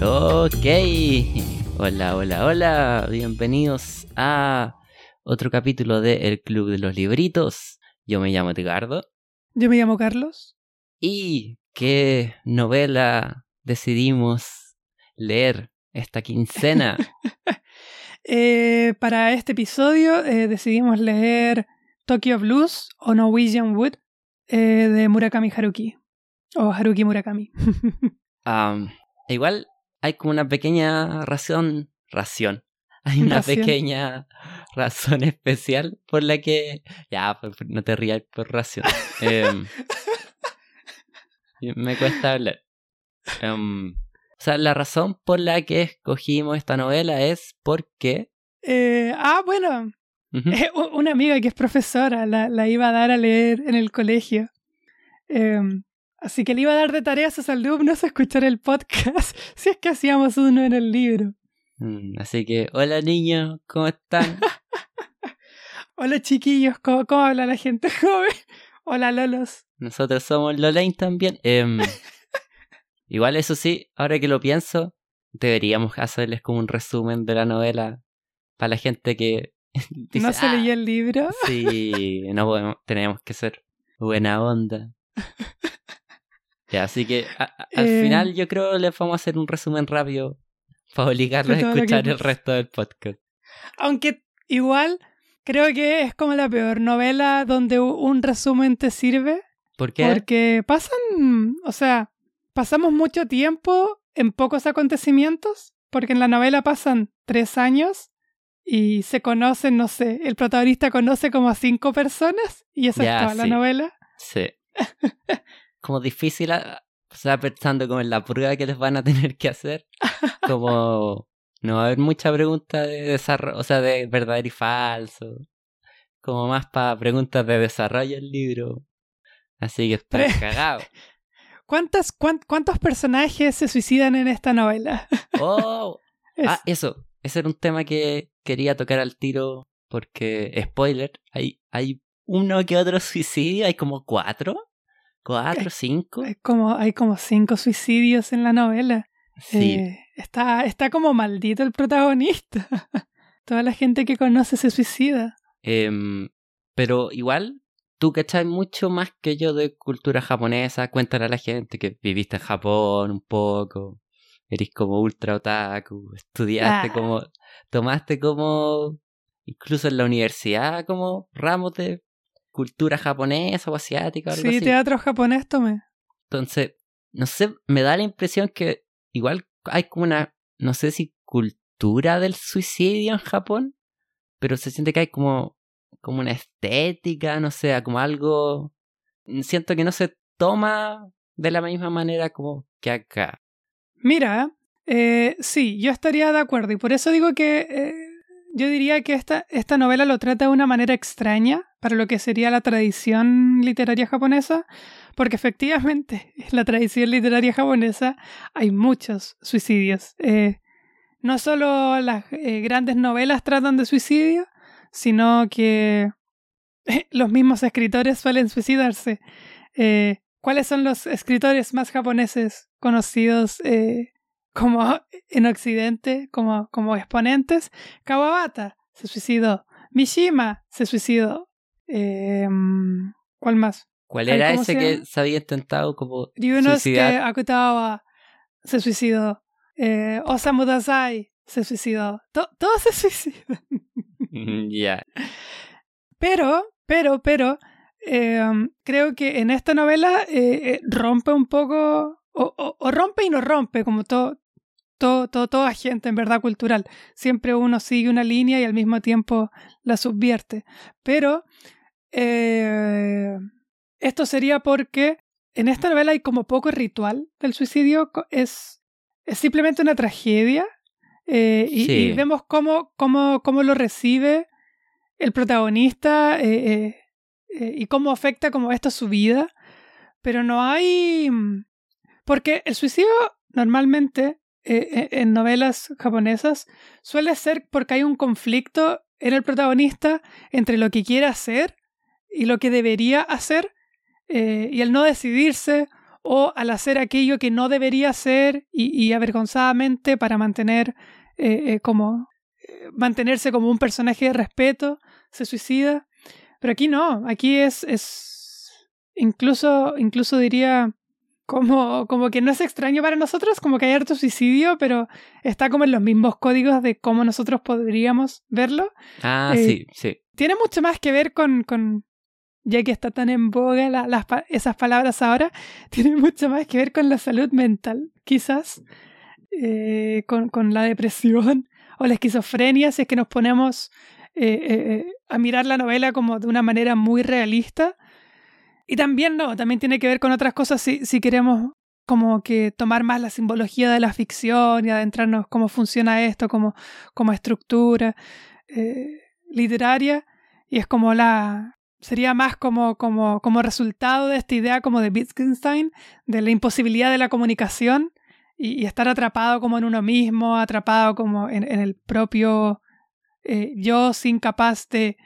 Ok, hola, hola, hola, bienvenidos a otro capítulo de El Club de los Libritos. Yo me llamo Edgardo. Yo me llamo Carlos. ¿Y qué novela decidimos leer esta quincena? Eh, para este episodio eh, decidimos leer Tokyo Blues o Norwegian Wood eh, de Murakami Haruki. O Haruki Murakami. Am, igual hay como una pequeña ración. Ración. Hay una Ración. pequeña razón especial por la que. Ya, pues, no te rías por ración. Em, me cuesta hablar. Em, o sea, la razón por la que escogimos esta novela es porque. Eh, ah, bueno, Una amiga que es profesora la, la iba a dar a leer en el colegio. Em, así que le iba a dar de tarea a sus alumnos a escuchar el podcast si es que hacíamos uno en el libro. Mm, Así que, hola niños, ¿cómo están? Hola chiquillos, ¿cómo, cómo habla la gente joven? Hola Lolos. Nosotros somos Lolain también. Em, igual, eso sí, ahora que lo pienso, deberíamos hacerles como un resumen de la novela para la gente que dice, ¿No se "Ah, leyó el libro? Sí, no podemos, tenemos que ser buena onda. Ya, así que a- a- al Eh. final yo creo les vamos a hacer un resumen rápido para obligarlos a lo que escuchar el resto del podcast. Aunque igual creo que es como la peor novela donde un resumen te sirve. ¿Por qué? Porque pasan, o sea, pasamos mucho tiempo en pocos acontecimientos. Porque en la novela pasan tres años y se conocen, no sé, el protagonista conoce como a cinco personas y esa Ya, es toda la novela. Sí. como difícil, a- o sea, pensando como en la prueba que les van a tener que hacer, como no va a haber mucha pregunta de desarrollo, o sea, de verdadero y falso, como más para preguntas de desarrollo del libro. Así que está cagado. ¿Cuántas, cuán- ¿Cuántos personajes se suicidan en esta novela? Oh, Es- ah, eso, ese era un tema que quería tocar al tiro porque, spoiler, hay, hay uno que otro suicidio, hay como cuatro, cuatro, cinco. hay, como, hay como cinco suicidios en la novela. Sí, Eh, está, está como maldito el protagonista. Toda la gente que conoce se suicida. Em, pero igual, tú cachai mucho más que yo de cultura japonesa. Cuéntale a la gente que viviste en Japón un poco. Eres como ultra otaku. Estudiaste Ah. como. Tomaste como. Incluso en la universidad, como ramos de cultura japonesa o asiática o algo Sí, así. teatro japonés tomé. Entonces, no sé, me da la impresión que igual hay como una, no sé si cultura del suicidio en Japón, pero se siente que hay como, como una estética, no sé, como algo, siento que no se toma de la misma manera como que acá. Mira, eh, sí, yo estaría de acuerdo y por eso digo que eh, yo diría que esta, esta novela lo trata de una manera extraña para lo que sería la tradición literaria japonesa, porque efectivamente en la tradición literaria japonesa hay muchos suicidios. Eh, no solo las eh, grandes novelas tratan de suicidio, sino que los mismos escritores suelen suicidarse. Eh, ¿Cuáles son los escritores más japoneses conocidos eh, como en Occidente, como, como exponentes? Kawabata se suicidó. Mishima se suicidó. Eh, ¿Cuál más? ¿Cuál era ¿cómo ese se que se había intentado como Ryunosuke? Akutawa se suicidó. Eh, Osamu Dazai se suicidó. To- todos se suicidan. Ya. Pero, pero, pero, eh, creo que en esta novela eh, eh, rompe un poco, o, o- o rompe y no rompe, como todo, todo, todo, toda gente en verdad cultural. Siempre uno sigue una línea y al mismo tiempo la subvierte. Pero eh, esto sería porque en esta novela hay como poco ritual del suicidio, es, es simplemente una tragedia. eh, y, Sí. y vemos cómo, cómo, cómo lo recibe el protagonista eh, y cómo afecta como esto su vida, pero no hay... Porque el suicidio normalmente eh, eh, en novelas japonesas suele ser porque hay un conflicto en el protagonista entre lo que quiere hacer y lo que debería hacer eh, y el no decidirse o al hacer aquello que no debería hacer y, avergonzadamente para mantener como mantenerse como un personaje de respeto se suicida. Pero aquí no aquí es es incluso incluso diría como, como que no es extraño para nosotros, como que hay harto suicidio, pero está como en los mismos códigos de cómo nosotros podríamos verlo. Ah, sí, sí. Tiene mucho más que ver con, con, ya que está tan en boga las, esas palabras ahora, tiene mucho más que ver con la salud mental, quizás, eh, con, con, la depresión o la esquizofrenia, si es que nos ponemos eh, eh, a mirar la novela como de una manera muy realista. Y también no, también tiene que ver con otras cosas si, si queremos como que tomar más la simbología de la ficción y adentrarnos cómo funciona esto como, como estructura literaria. Y es como la, sería más como, como, como resultado de esta idea como de Wittgenstein, de la imposibilidad de la comunicación y, estar atrapado como en uno mismo, atrapado como en, el propio eh, yo, sin capaz de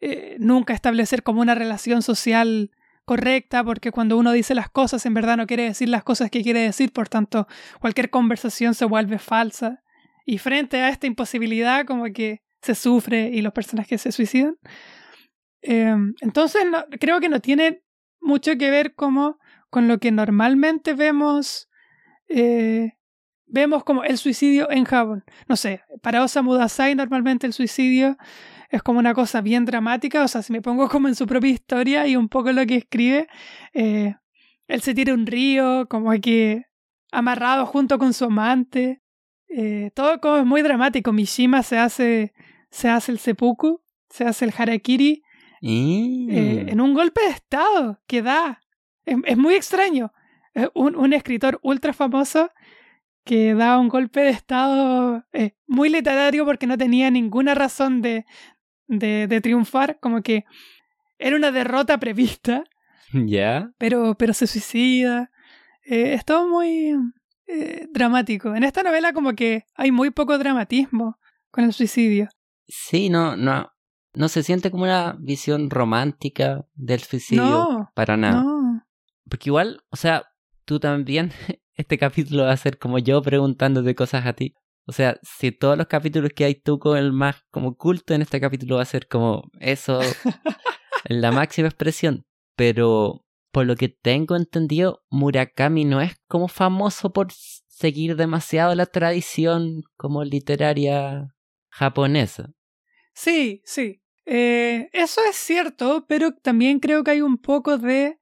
eh, nunca establecer como una relación social correcta, porque cuando uno dice las cosas en verdad no quiere decir las cosas que quiere decir, por tanto cualquier conversación se vuelve falsa. Y frente a esta imposibilidad como que se sufre y los personajes se suicidan. Em, entonces, creo que no tiene mucho que ver como con lo que normalmente vemos, eh, vemos como el suicidio en Japón. No sé, para Osamu Dazai normalmente el suicidio es como una cosa bien dramática, o sea, si me pongo como en su propia historia y un poco lo que escribe, eh, él se tira un río, como que amarrado junto con su amante, eh, todo como es muy dramático. Mishima se hace, se hace el seppuku, se hace el harakiri, eh, en un golpe de estado que da. Es, muy extraño. Un, un, escritor ultra famoso que da un golpe de estado eh, muy literario porque no tenía ninguna razón de, de, triunfar, como que era una derrota prevista. Ya. Pero, pero se suicida. Eh, es todo muy dramático. En esta novela como que hay muy poco dramatismo con el suicidio. Sí, no, no, no se siente como una visión romántica del suicidio para nada. Porque igual, o sea, tú también, este capítulo va a ser como yo preguntándote cosas a ti. O sea, si todos los capítulos que hay tú con el más como culto en este capítulo va a ser como eso, la máxima expresión. Pero por lo que tengo entendido, Murakami no es como famoso por seguir demasiado la tradición como literaria japonesa. Sí, sí. Eh, eso es cierto, pero también creo que hay un poco de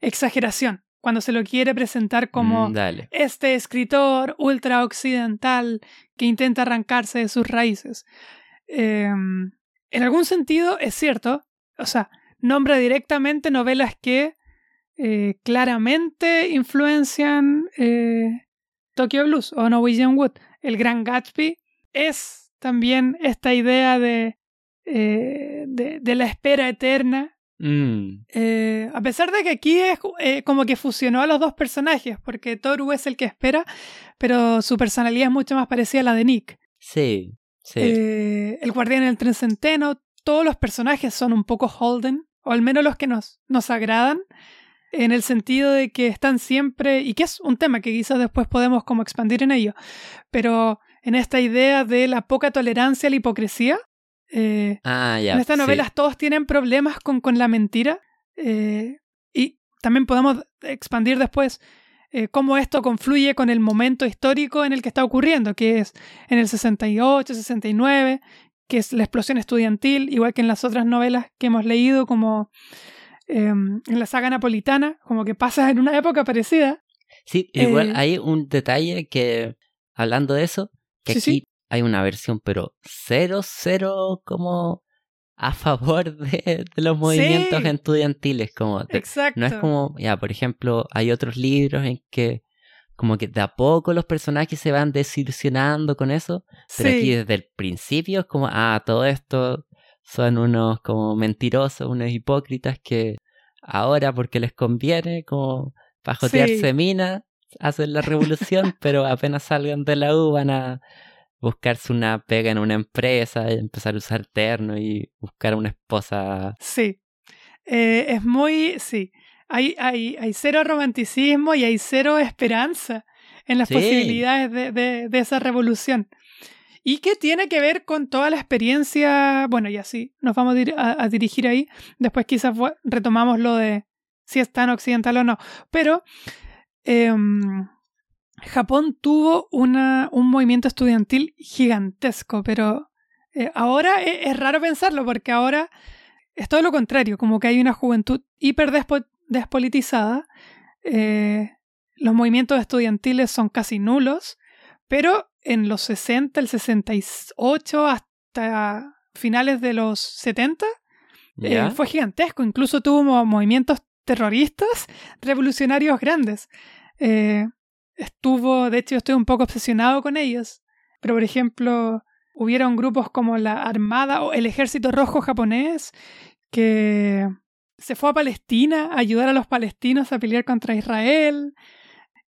exageración cuando se lo quiere presentar como mm, este escritor ultra occidental que intenta arrancarse de sus raíces. Em, en algún sentido es cierto, o sea, nombra directamente novelas que eh, claramente influencian eh, Tokyo Blues o Norwegian Wood. El Gran Gatsby es también esta idea de eh, de, la espera eterna. Mm. Eh, a pesar de que aquí es eh, como que fusionó a los dos personajes, porque Toru es el que espera, pero su personalidad es mucho más parecida a la de Nick. Sí, sí. el guardián del tren centeno, todos los personajes son un poco Holden, o al menos los que nos, nos agradan, en el sentido de que están siempre, y que es un tema que quizás después podemos como expandir en ello, pero en esta idea de la poca tolerancia a la hipocresía, eh, ah, en estas novelas todos tienen problemas con, con la mentira. Eh, y también podemos expandir después eh, cómo esto confluye con el momento histórico en el que está ocurriendo, que es en el 68, 69, que es la explosión estudiantil, igual que en las otras novelas que hemos leído, como em, en la saga napolitana, como que pasa en una época parecida. Sí, igual hay un detalle que, hablando de eso, que aquí hay una versión, pero cero, cero como a favor de, los movimientos estudiantiles. Como Exacto. No es como, ya, por ejemplo, hay otros libros en que como que de a poco los personajes se van desilusionando con eso, pero aquí desde el principio es como, ah, todo esto son unos como mentirosos, unos hipócritas que ahora porque les conviene como pajotearse mina, hacen la revolución, pero apenas salgan de la U van a buscarse una pega en una empresa, empezar a usar terno y buscar una esposa. Sí. Eh, es muy, sí, hay, hay, hay cero romanticismo y hay cero esperanza en las Sí. posibilidades de, de- de esa revolución. Y que tiene que ver con toda la experiencia, bueno, y así nos vamos a, a- dirigir ahí. Después quizás retomamos lo de si es tan occidental o no. Pero em, Japón tuvo una, un movimiento estudiantil gigantesco, pero eh, ahora e- es, raro pensarlo porque ahora es todo lo contrario, como que hay una juventud hiper despo- despolitizada. eh, los movimientos estudiantiles son casi nulos, pero en los 60, el 68 hasta finales de los 70 eh, fue gigantesco. Incluso tuvo mo- movimientos terroristas revolucionarios grandes. Eh, estuvo, de hecho, yo estoy un poco obsesionado con ellos. Pero, por ejemplo, hubieron grupos como la Armada o el Ejército Rojo japonés que se fue a Palestina a ayudar a los palestinos a pelear contra Israel.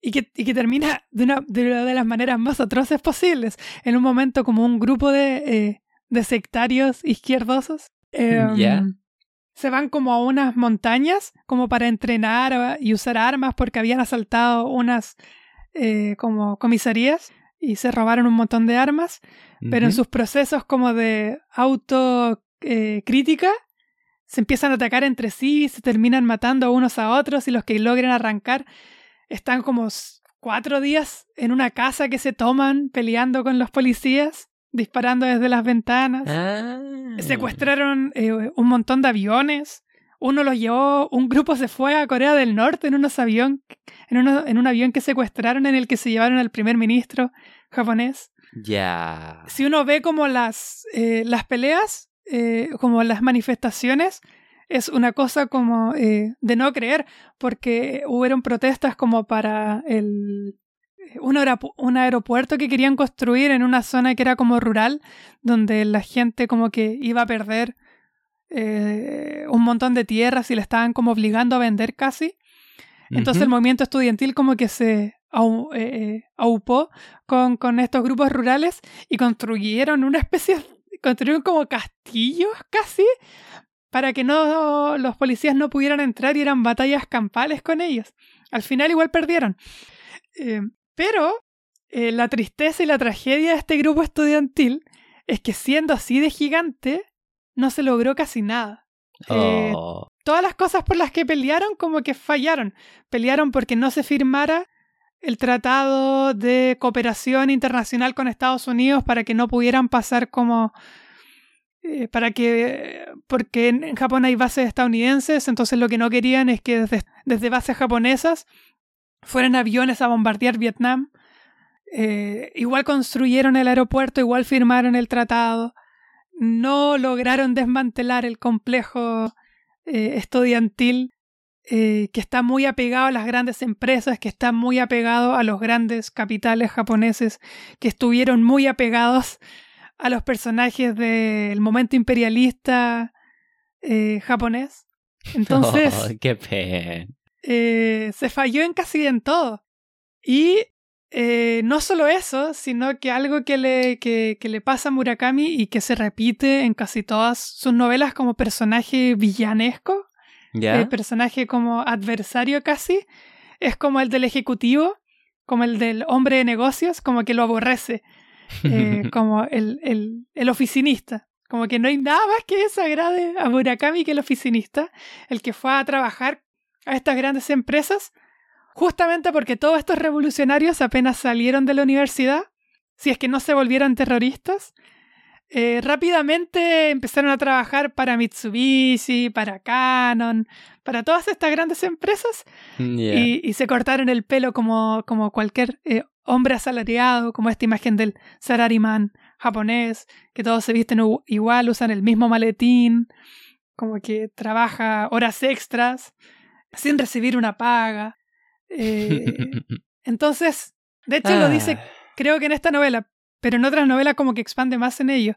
Y que, y que termina de una de, una de las maneras más atroces posibles. En un momento como un grupo de, eh, de sectarios izquierdosos. em. Se van como a unas montañas como para entrenar a- y usar armas porque habían asaltado unas eh, como comisarías y se robaron un montón de armas. Pero en sus procesos como de autocrítica se empiezan a atacar entre sí, se terminan matando unos a otros y los que logran arrancar están como cuatro días en una casa que se toman peleando con los policías, disparando desde las ventanas. Ah. Secuestraron eh, un montón de aviones. Uno los llevó, un grupo se fue a Corea del Norte en unos avión, en, uno- en un avión que secuestraron en el que se llevaron al primer ministro japonés Ya. si uno ve como las, eh, las peleas, eh, como las manifestaciones, es una cosa como eh, de no creer, porque hubieron protestas como para el un, aeropu- un aeropuerto que querían construir en una zona que era como rural, donde la gente como que iba a perder eh, un montón de tierras y le estaban como obligando a vender casi. Entonces el movimiento estudiantil como que se au- eh, eh, aupó con, con estos grupos rurales y construyeron una especie, construyeron como castillos casi para que no los policías no pudieran entrar y eran batallas campales con ellos. Al final igual perdieron. Eh, pero eh, la tristeza y la tragedia de este grupo estudiantil es que siendo así de gigante, no se logró casi nada. Eh, Oh. todas las cosas por las que pelearon como que fallaron. Pelearon porque no se firmara el tratado de cooperación internacional con Estados Unidos para que no pudieran pasar como eh, para que porque en, Japón hay bases estadounidenses, entonces lo que no querían es que desde, desde bases japonesas fueran aviones a bombardear Vietnam. Eh, igual construyeron el aeropuerto, igual firmaron el tratado. No lograron desmantelar el complejo eh, estudiantil eh, que está muy apegado a las grandes empresas, que está muy apegado a los grandes capitales japoneses, que estuvieron muy apegados a los personajes del momento imperialista eh, japonés. Entonces, Oh, qué pena. eh, se falló en casi en todo. Y eh, no solo eso, sino que algo que le, que, que le pasa a Murakami y que se repite en casi todas sus novelas como personaje villanesco, ¿Ya? eh, personaje como adversario casi, es como el del ejecutivo, como el del hombre de negocios, como que lo aborrece, eh, como el, el, el oficinista. Como que no hay nada más que desagrade a Murakami que el oficinista, el que fue a trabajar a estas grandes empresas, justamente porque todos estos revolucionarios apenas salieron de la universidad, si es que no se volvieron terroristas, eh, rápidamente empezaron a trabajar para Mitsubishi, para Canon, para todas estas grandes empresas y, y se cortaron el pelo como, como cualquier eh, hombre asalariado, como esta imagen del salaryman japonés, que todos se visten igual, usan el mismo maletín, como que trabaja horas extras sin recibir una paga. Eh, entonces, de hecho lo dice Ah, creo que en esta novela, pero en otras novelas como que expande más en ello.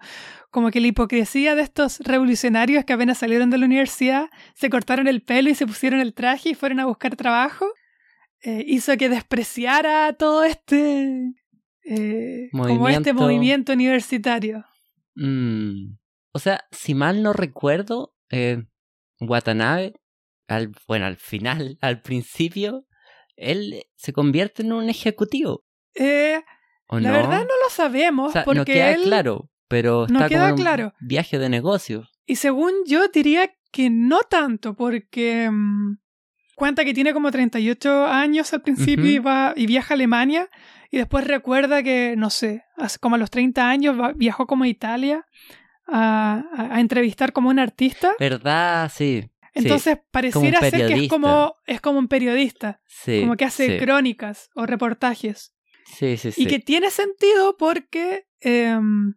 Como que la hipocresía de estos revolucionarios que apenas salieron de la universidad, se cortaron el pelo y se pusieron el traje y fueron a buscar trabajo, eh, hizo que despreciara todo este... eh, como este Movimiento. movimiento universitario. mm. O sea, si mal no recuerdo, eh, Watanabe, al, bueno, al final, al principio, él se convierte en un ejecutivo. Eh, ¿O la no? verdad no lo sabemos O sea, porque no queda él, claro, pero no está queda como en un claro. viaje de negocios. y según yo diría que no tanto porque mm, cuenta que tiene como 38 años al principio y va y viaja a Alemania y después recuerda que no sé, hace como a los 30 años va- viajó como a Italia a, a- a entrevistar como un artista. ¿Verdad? Sí. Sí, Entonces pareciera ser que es como es como un periodista, sí, como que hace sí, crónicas o reportajes. sí, sí, Y sí. que tiene sentido porque em,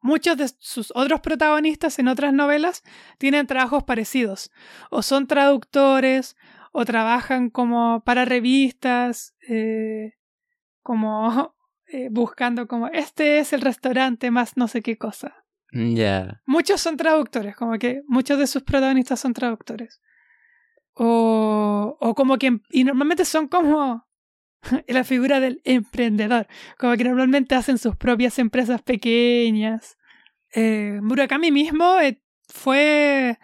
muchos de sus otros protagonistas en otras novelas tienen trabajos parecidos. O son traductores, o trabajan como para revistas, eh, como eh, buscando como este es el restaurante más no sé qué cosa. Ya. Muchos son traductores, como que muchos de sus protagonistas son traductores. O, o como que, y normalmente son como la figura del emprendedor, como que normalmente hacen sus propias empresas pequeñas. Eh, Murakami mismo eh, fue,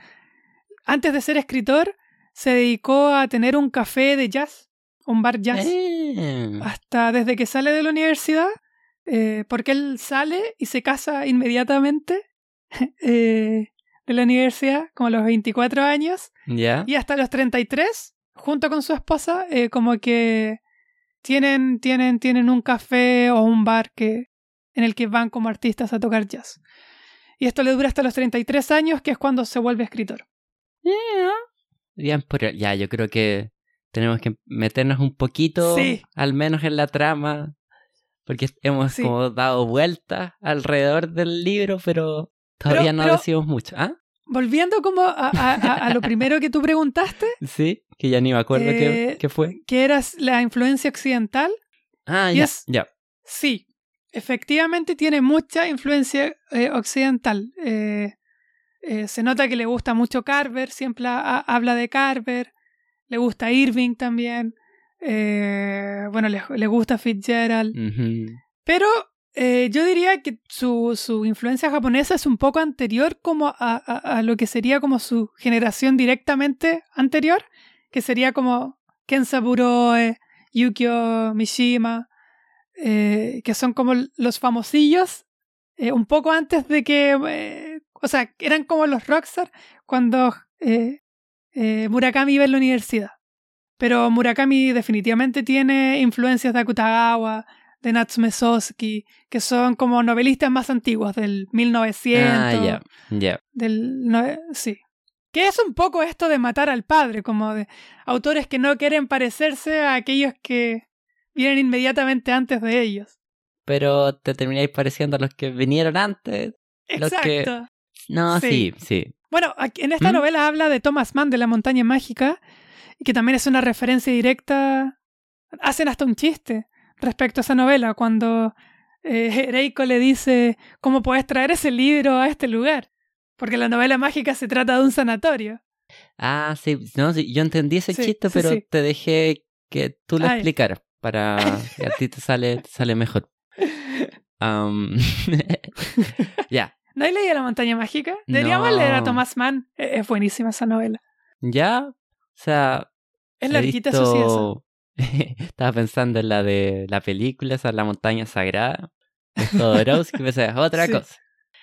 antes de ser escritor, se dedicó a tener un café de jazz, un bar jazz Eh, hasta desde que sale de la universidad, eh, porque él sale y se casa inmediatamente eh, de la universidad, como a los 24 años, ya. y hasta los 33, junto con su esposa, eh, como que tienen, tienen, tienen un café o un bar que, en el que van como artistas a tocar jazz. Y esto le dura hasta los 33 años, que es cuando se vuelve escritor. Bien, ya, yo creo que tenemos que meternos un poquito, Sí. al menos en la trama, porque hemos Sí. como dado vueltas alrededor del libro, pero todavía Pero- no pero- decimos mucho. ¿Ah? Volviendo como a, a- a- a lo primero que tú preguntaste, Sí, que ya ni me acuerdo qué, Eh, qué fue. que era la influencia occidental, Ah, ya, es- ya. Sí, efectivamente tiene mucha influencia eh, occidental. Eh, se nota que le gusta mucho Carver, siempre ha- habla de Carver, le gusta Irving también, eh, bueno, le, le gusta Fitzgerald, pero eh, yo diría que su, su influencia japonesa es un poco anterior como a, a- a lo que sería como su generación directamente anterior, que sería como Ken Saburoe, Yukio Mishima, eh, que son como los famosillos, un poco antes de que, o sea, eran como los rockstar cuando Murakami iba en la universidad. Pero Murakami definitivamente tiene influencias de Akutagawa, de Natsume Soseki, que son como novelistas más antiguos, del 1900. Ah, ya, ya. Del, no- sí. Que es un poco esto de matar al padre, como de autores que no quieren parecerse a aquellos que vienen inmediatamente antes de ellos. Pero te termináis pareciendo a los que vinieron antes. Los que- Exacto. No, Sí. sí, sí. Bueno, en esta ¿Mm? novela habla de Thomas Mann de la montaña mágica, y que también es una referencia directa. Hacen hasta un chiste respecto a esa novela, cuando eh, Reiko le dice, ¿cómo puedes traer ese libro a este lugar? Porque la novela mágica se trata de un sanatorio. Ah, sí, no, sí, yo entendí ese Sí, chiste, sí, pero te dejé que tú lo explicaras para que a ti te sale, te sale mejor. Ya, ¿No hay leído La montaña mágica? Deberíamos No. leer a Thomas Mann. Eh, Es buenísima esa novela. ya, sea, Es eso sí, visto- Estaba pensando en la de la película, esa La montaña sagrada, de Jodorowsky, pero esa es otra Sí. cosa.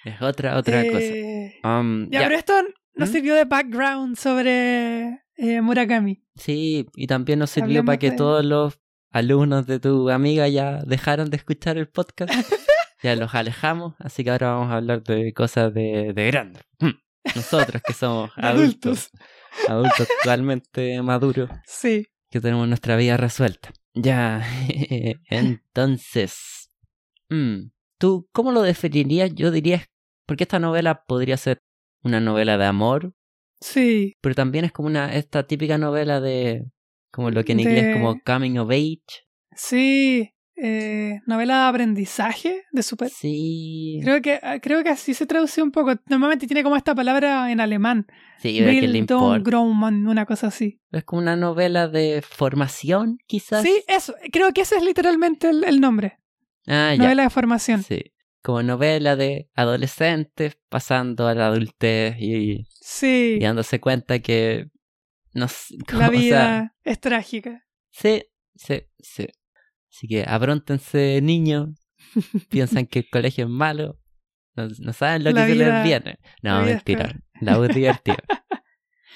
Es otra, otra cosa. Eh, Am, Ya, ya, pero esto no ¿Mm? sirvió de background sobre eh, Murakami. Sí, y también nos sirvió para que de- todos los alumnos de tu amiga ya dejaron de escuchar el podcast. ya los alejamos, así que ahora vamos a hablar de cosas de, de grandes. Mm. Nosotros que somos De adultos, adultos totalmente maduros, Sí. que tenemos nuestra vida resuelta. Ya, entonces, mm, ¿tú cómo lo definirías? Yo diría, porque esta novela podría ser una novela de amor, Sí. pero también es como una esta típica novela de como lo que en inglés De- como coming of age. Sí. Eh, novela de aprendizaje de super. Sí. Creo que, ah, creo que así se traduce un poco. Normalmente tiene como esta palabra en alemán. Sí, una cosa así. Es como una novela de formación, quizás. Sí, eso. Creo que ese es literalmente el, el nombre. Ah, ya. Novela de formación. Sí. como novela de adolescentes pasando a la adultez y, Sí, y dándose cuenta que no la como, o sea, vida es trágica. sí, sí, sí. Así que abróntense, niños. Piensan que el colegio es malo. No, no saben lo La que se les viene. la No, es mentira. La U es divertida.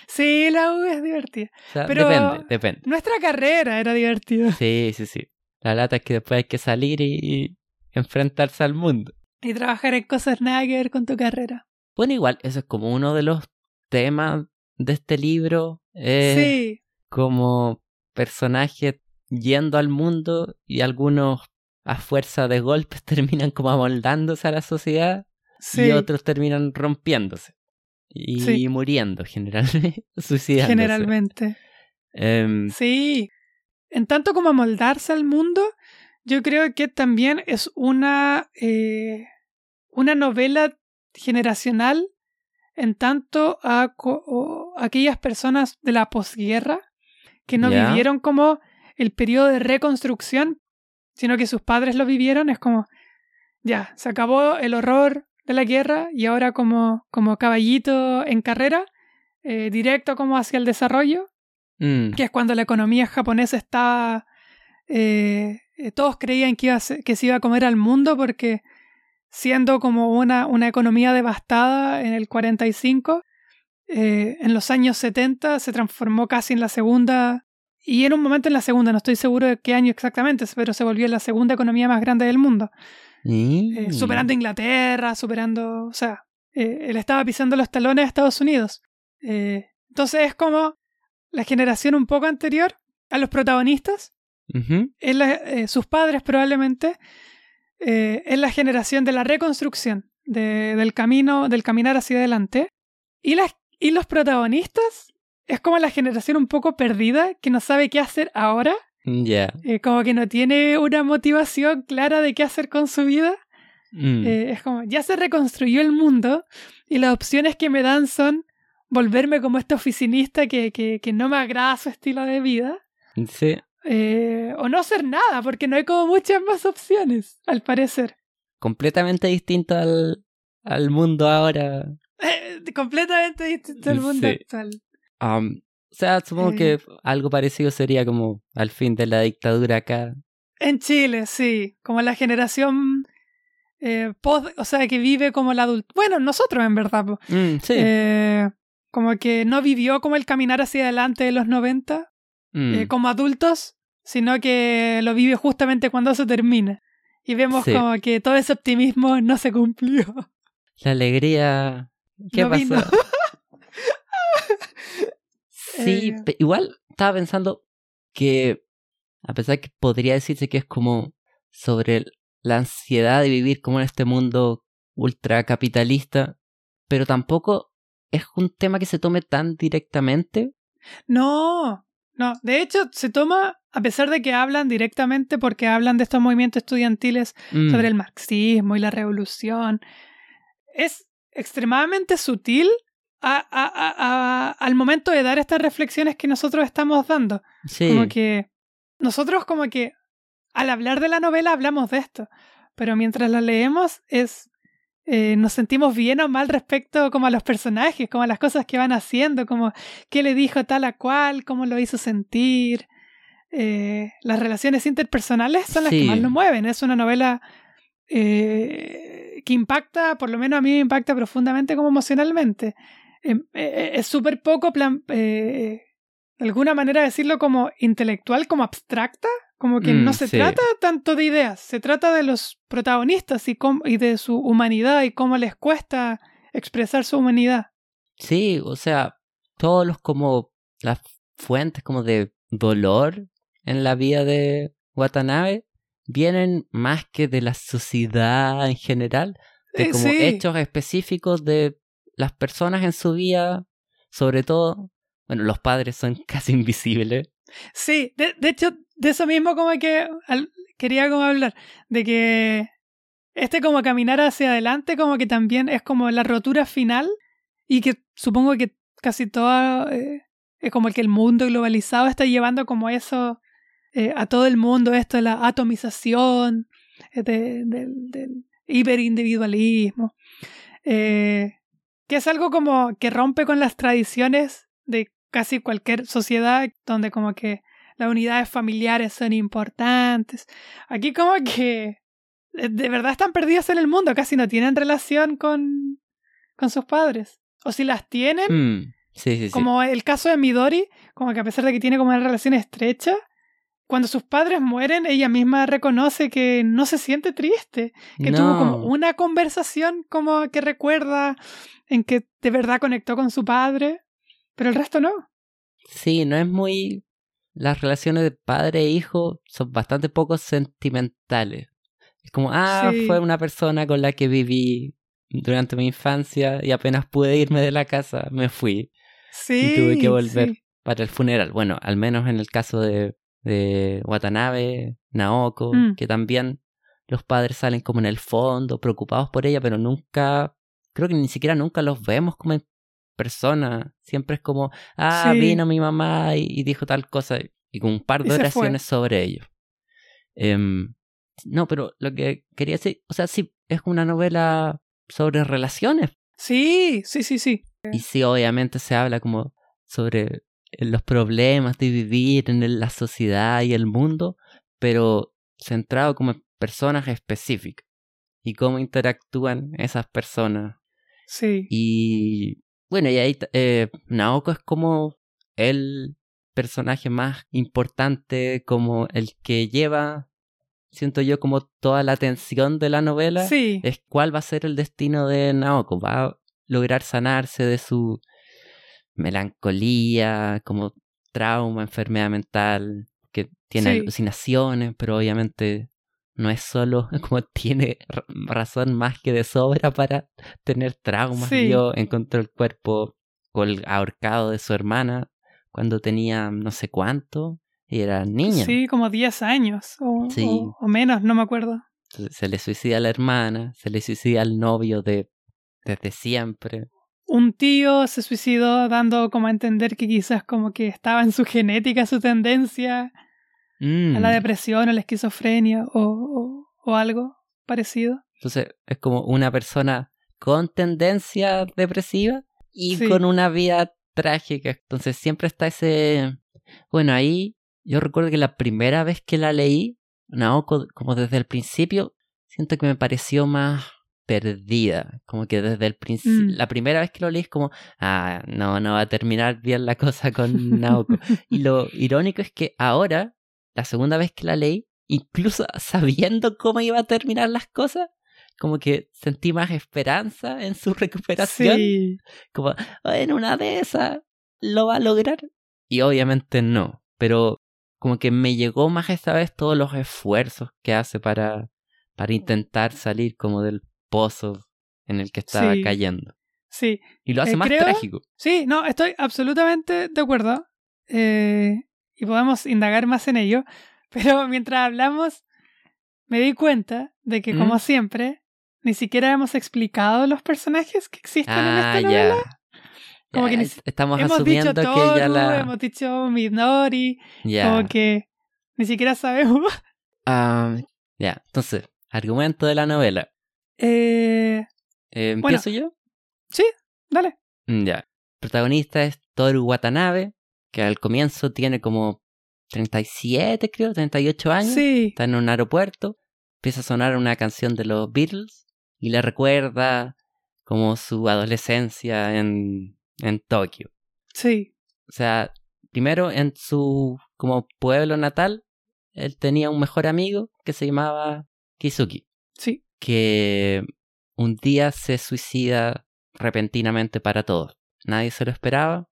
Sí, la U es divertida. O sea, Pero- depende, depende. Nuestra carrera era divertida. Sí, sí, sí. La lata es que después hay que salir y, y enfrentarse al mundo. Y trabajar en cosas nada que ver con tu carrera. Bueno, igual, eso es como uno de los temas de este libro. eh, sí, Como personajes yendo al mundo y algunos a fuerza de golpes terminan como amoldándose a la sociedad sí. y otros terminan rompiéndose y Sí. muriendo generalmente, suicidándose. generalmente. Em, Sí. En tanto como amoldarse al mundo, yo creo que también es una, eh, una novela generacional en tanto a aquellas personas de la posguerra que no vivieron como el periodo de reconstrucción, sino que sus padres lo vivieron, es como, ya, se acabó el horror de la guerra y ahora como, como caballito en carrera, eh, directo como hacia el desarrollo, mm, que es cuando la economía japonesa estaba... eh, todos creían que, iba a se- que se iba a comer al mundo porque siendo como una, una economía devastada en el 45, eh, en los años 70 se transformó casi en la segunda, y en un momento en la segunda, no estoy seguro de qué año exactamente, pero se volvió la segunda economía más grande del mundo, eh, mm, superando a Inglaterra, superando, o sea, eh, él estaba pisando los talones de Estados Unidos. Eh, entonces es como la generación un poco anterior a los protagonistas, es la- eh, sus padres probablemente, es la generación de la reconstrucción, de- del camino, del caminar hacia adelante. Y, las, y los protagonistas es como la generación un poco perdida, que no sabe qué hacer ahora, Ya. eh, como que no tiene una motivación clara de qué hacer con su vida. mm, Eh, es como, ya se reconstruyó el mundo y las opciones que me dan son volverme como este oficinista que, que, que no me agrada su estilo de vida. sí. eh, o no hacer nada, porque no hay como muchas más opciones, al parecer. Completamente distinto al, al mundo ahora. Completamente distinto al mundo Sí. actual. Um, o sea, supongo Eh. que algo parecido sería como al fin de la dictadura acá. En Chile, sí, como la generación eh, post, o sea, que vive como la adulto. Bueno, nosotros en verdad. Mm, sí. Eh, como que no vivió como el caminar hacia adelante de los 90 Mm, eh, como adultos, sino que lo vive justamente cuando se termina. Y vemos Sí. como que todo ese optimismo no se cumplió. La alegría. ¿Qué No pasó? sí, Eh. igual estaba pensando que, a pesar que podría decirse que es como sobre la ansiedad de vivir como en este mundo ultracapitalista, pero tampoco es un tema que se tome tan directamente. No, no. De hecho, se toma, a pesar de que hablan directamente, porque hablan de estos movimientos estudiantiles Mm, sobre el marxismo y la revolución, es extremadamente sutil a- a- al momento de dar estas reflexiones que nosotros estamos dando. sí. Como que nosotros como que al hablar de la novela hablamos de esto, pero mientras la leemos es eh, nos sentimos bien o mal respecto como a los personajes, como a las cosas que van haciendo, como qué le dijo tal a cual, cómo lo hizo sentir. Eh, las relaciones interpersonales son las que más lo mueven. Es una novela eh, que impacta, por lo menos a mí me impacta profundamente como emocionalmente. Eh, eh, es súper poco plan, eh, de alguna manera decirlo como intelectual, como abstracta, como que Mm, no se sí. trata tanto de ideas, se trata de los protagonistas y, y de su humanidad y cómo les cuesta expresar su humanidad. Sí, o sea, todos los como las fuentes como de dolor en la vida de Watanabe vienen más que de la sociedad en general, de Eh, como sí. hechos específicos de las personas en su vida, sobre todo, bueno, los padres son casi invisibles. Sí, de, de hecho, de eso mismo como que quería como hablar, de que este como caminar hacia adelante como que también es como la rotura final y que supongo que casi todo eh, es como que el mundo globalizado está llevando como eso eh, a todo el mundo, esto de la atomización, eh, de- del- hiperindividualismo, que es algo como que rompe con las tradiciones de casi cualquier sociedad donde como que las unidades familiares son importantes. Aquí como que eh, de verdad están perdidas en el mundo, casi no tienen relación con, con sus padres. O si las tienen, Mm, sí, sí, sí. como el caso de Midori, como que a pesar de que tiene como una relación estrecha, cuando sus padres mueren, ella misma reconoce que no se siente triste, que tuvo como una conversación como que recuerda en que de verdad conectó con su padre, pero el resto no. Sí, no es muy... Las relaciones de padre e hijo son bastante poco sentimentales. Es como, ah, Sí. fue una persona con la que viví durante mi infancia y apenas pude irme de la casa, me fui Sí. y tuve que volver sí. para el funeral. Bueno, al menos en el caso de, de Watanabe, Naoko, Mm. que también los padres salen como en el fondo, preocupados por ella, pero nunca, creo que ni siquiera nunca los vemos como en persona. Siempre es como, ah, Sí. vino mi mamá y, y dijo tal cosa, y con un par de fue. oraciones sobre ello. Em, no, pero lo que quería decir, o sea, sí, es una novela sobre relaciones. Sí, sí, sí, sí. Y sí, obviamente se habla como sobre los problemas de vivir en la sociedad y el mundo, pero centrado como en personas específicas y cómo interactúan esas personas. Sí. Y bueno, y ahí eh, Naoko es como el personaje más importante, como el que lleva, siento yo, como toda la atención de la novela Sí. es cuál va a ser el destino de Naoko. Va a lograr sanarse de su melancolía, como trauma, enfermedad mental, que tiene Sí. alucinaciones, pero obviamente no es solo como tiene ra- razón más que de sobra para tener traumas. Sí. Yo encontré el cuerpo ahorcado de su hermana cuando tenía no sé cuánto y era niña. Sí, como 10 años o, Sí. o- o menos, no me acuerdo. Entonces, se le suicida a la hermana, se le suicida al novio de desde siempre. Un tío se suicidó dando como a entender que quizás como que estaba en su genética su tendencia a la Mm. depresión o la esquizofrenia o, o, o algo parecido. Entonces es como una persona con tendencia depresiva y Sí. con una vida trágica. Entonces siempre está ese... Bueno, ahí yo recuerdo que la primera vez que la leí, Naoko, como desde el principio, siento que me pareció más perdida. Como que desde el principio... Mm. La primera vez que lo leí es como, ah, no, no va a terminar bien la cosa con Naoko. Y lo irónico es que ahora, la segunda vez que la leí, incluso sabiendo cómo iba a terminar las cosas, como que sentí más esperanza en su recuperación. Sí, Como, en una de esas lo va a lograr. Y obviamente no. Pero como que me llegó más esta vez todos los esfuerzos que hace para, para intentar salir como del pozo en el que estaba Sí. cayendo. sí. Y lo hace Eh, más creo- trágico. Sí, no, estoy absolutamente de acuerdo. Eh, y podemos indagar más en ello. Pero mientras hablamos, me di cuenta de que, como ¿Mm? siempre, ni siquiera hemos explicado los personajes que existen en Ah, esta ya. novela. Como Ya, que estamos hemos dicho asumiendo Toru, que ya la. hemos dicho Midori, Ya. como que ni siquiera sabemos. Ah, ya, entonces, argumento de la novela. Eh, Eh, Bueno. ¿Empiezo yo? dale. Mm, Ya. El protagonista es Toru Watanabe, que al comienzo tiene como 37, creo, 38 años. Sí, Está en un aeropuerto. Empieza a sonar una canción de los Beatles y le recuerda como su adolescencia en, en Tokio. sí, O sea, primero en su como pueblo natal, él tenía un mejor amigo que se llamaba Kizuki. sí. Que un día se suicida repentinamente para todos. Nadie se lo esperaba.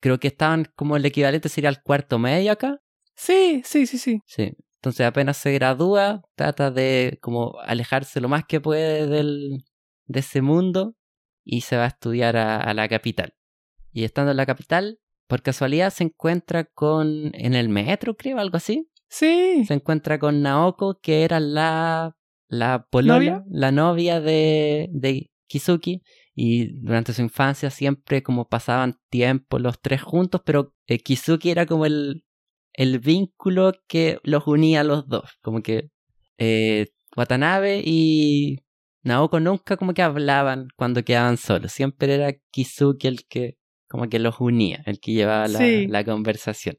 Creo que estaban como el equivalente sería al cuarto medio acá. Sí, sí, sí, sí. Sí. Entonces apenas se gradúa, trata de como alejarse lo más que puede del, de ese mundo y se va a estudiar a, a la capital. Y estando en la capital, por casualidad se encuentra con, en el metro creo, algo así, Sí, se encuentra con Naoko, que era la, la polola, ¿Novia? la novia de, de Kizuki. Y durante su infancia siempre como pasaban tiempo los tres juntos, pero eh, Kizuki era como el, el vínculo que los unía a los dos. Como que eh, Watanabe y Naoko nunca como que hablaban cuando quedaban solos. Siempre era Kizuki el que como que los unía, el que llevaba la, Sí. la conversación.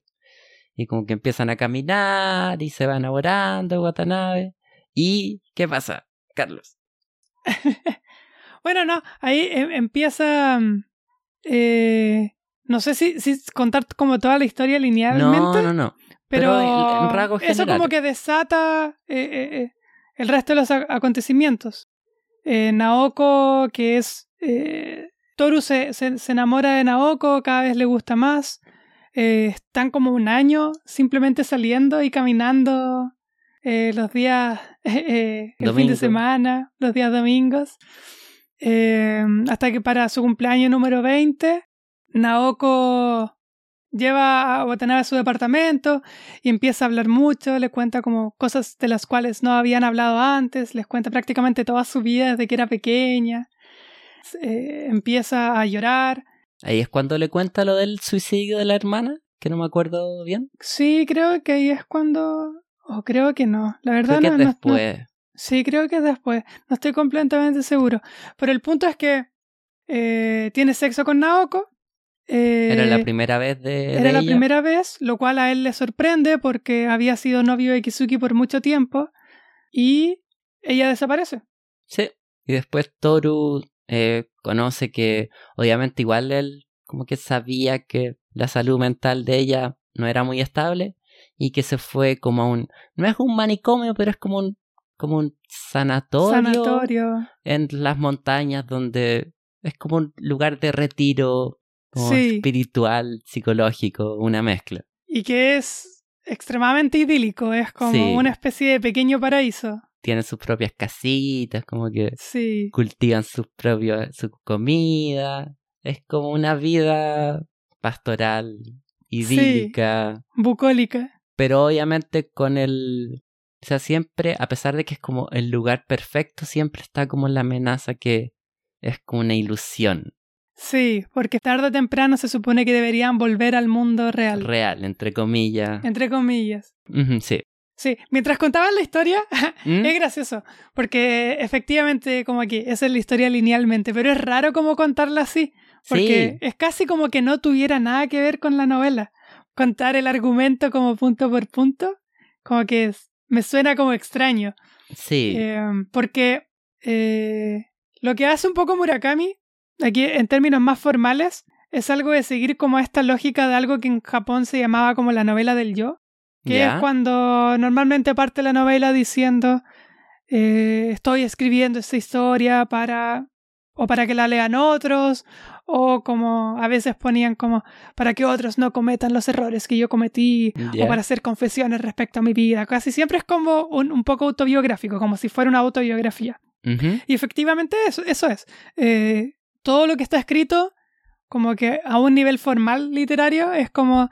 Y como que empiezan a caminar y se va enamorando Watanabe. ¿Y qué pasa, Carlos? Bueno, no, ahí em- empieza. mm, eh, no sé si, si contar como toda la historia linealmente. No, no, no. Pero, pero eso como que desata eh, eh, el resto de los acontecimientos. Naoko, que es... Toru se, se, se enamora de Naoko, cada vez le gusta más. Eh, están como un año simplemente saliendo y caminando eh, los días, eh, eh, el fin de semana, los días domingos. Eh, hasta que para su cumpleaños número 20, Naoko lleva a Watanabe a su departamento y empieza a hablar mucho, le cuenta como cosas de las cuales no habían hablado antes, les cuenta prácticamente toda su vida desde que era pequeña. Eh, empieza a llorar. Ahí es cuando le cuenta lo del suicidio de la hermana, que no me acuerdo bien. Sí, creo que ahí es cuando... O creo que no. La verdad Creo que no, es no- no- después. Sí, creo que es después. No estoy completamente seguro. Pero el punto es que eh, tiene sexo con Naoko. eh, Era la primera vez de, de Era la ella. primera vez, lo cual a él le sorprende porque había sido novio de Kizuki por mucho tiempo y ella desaparece. Sí. Y después Toru eh, conoce que obviamente igual él como que sabía que la salud mental de ella no era muy estable y que se fue como a un... No es un manicomio, pero es como un, como un sanatorio, Sanatorio. en las montañas donde es como un lugar de retiro como Sí. espiritual, psicológico, una mezcla. Y que es extremadamente idílico, es como Sí. una especie de pequeño paraíso. Tienen sus propias casitas, como que Sí. cultivan sus propios, su comida. Es como una vida pastoral, idílica, Bucólica. Pero obviamente con el... O sea, siempre, a pesar de que es como el lugar perfecto, siempre está como la amenaza que es como una ilusión Sí, porque tarde o temprano se supone que deberían volver al mundo real. real, entre comillas. Entre comillas. Sí. Sí, mientras contaban la historia, ¿Mm? Es gracioso, porque efectivamente como aquí, esa es la historia linealmente, pero es raro como contarla así, porque Sí. es casi como que no tuviera nada que ver con la novela. Contar el argumento como punto por punto, como que es- me suena como extraño, Sí. Eh, porque eh, lo que hace un poco Murakami, aquí en términos más formales, es algo de seguir como esta lógica de algo que en Japón se llamaba como la novela del yo, que ¿Ya? es cuando normalmente parte la novela diciendo eh, estoy escribiendo esta historia para o para que la lean otros o como a veces ponían como para que otros no cometan los errores que yo cometí o para hacer confesiones respecto a mi vida casi siempre es como un, un poco autobiográfico como si fuera una autobiografía. Y efectivamente eso, eso es. Eh, todo lo que está escrito como que a un nivel formal literario es como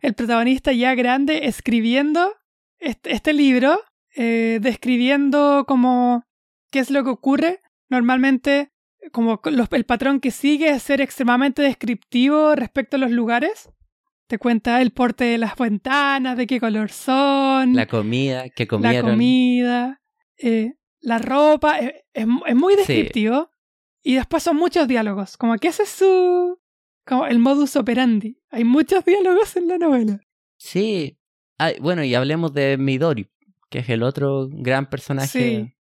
el protagonista ya grande escribiendo este, este libro, eh, describiendo como qué es lo que ocurre. Normalmente, como los- el patrón que sigue es ser extremadamente descriptivo respecto a los lugares. Te cuenta el porte de las ventanas, de qué color son, La comida que la comieron. comida, eh, la ropa, eh, es, es muy Sí. descriptivo. Y después son muchos diálogos, como que ese es su... como el modus operandi. Hay muchos diálogos en la novela. Sí. Ah, bueno, y hablemos de Midori, que es el otro gran personaje. Sí.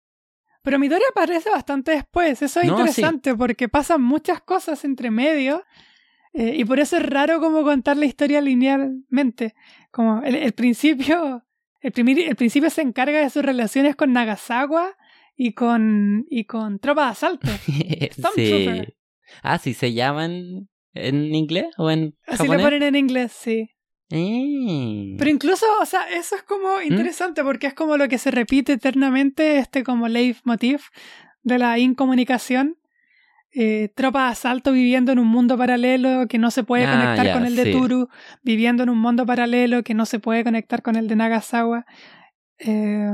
Pero Midori aparece bastante después, eso es No, interesante porque pasan muchas cosas entre medio eh, y por eso es raro como contar la historia linealmente. Como el, el principio, el, primer- el principio se encarga de sus relaciones con Nagasawa y con, y con Tropa de Asalto. sí. Ah, sí, se llaman en inglés o en Así japonés. lo ponen en inglés, sí. Eh. Pero incluso, o sea, eso es como interesante porque es como lo que se repite eternamente, este como leitmotiv de la incomunicación. Eh, tropa de asalto viviendo en un mundo paralelo que no se puede Ah, conectar con el de sí. Turu, viviendo en un mundo paralelo que no se puede conectar con el de Nagasawa. Eh,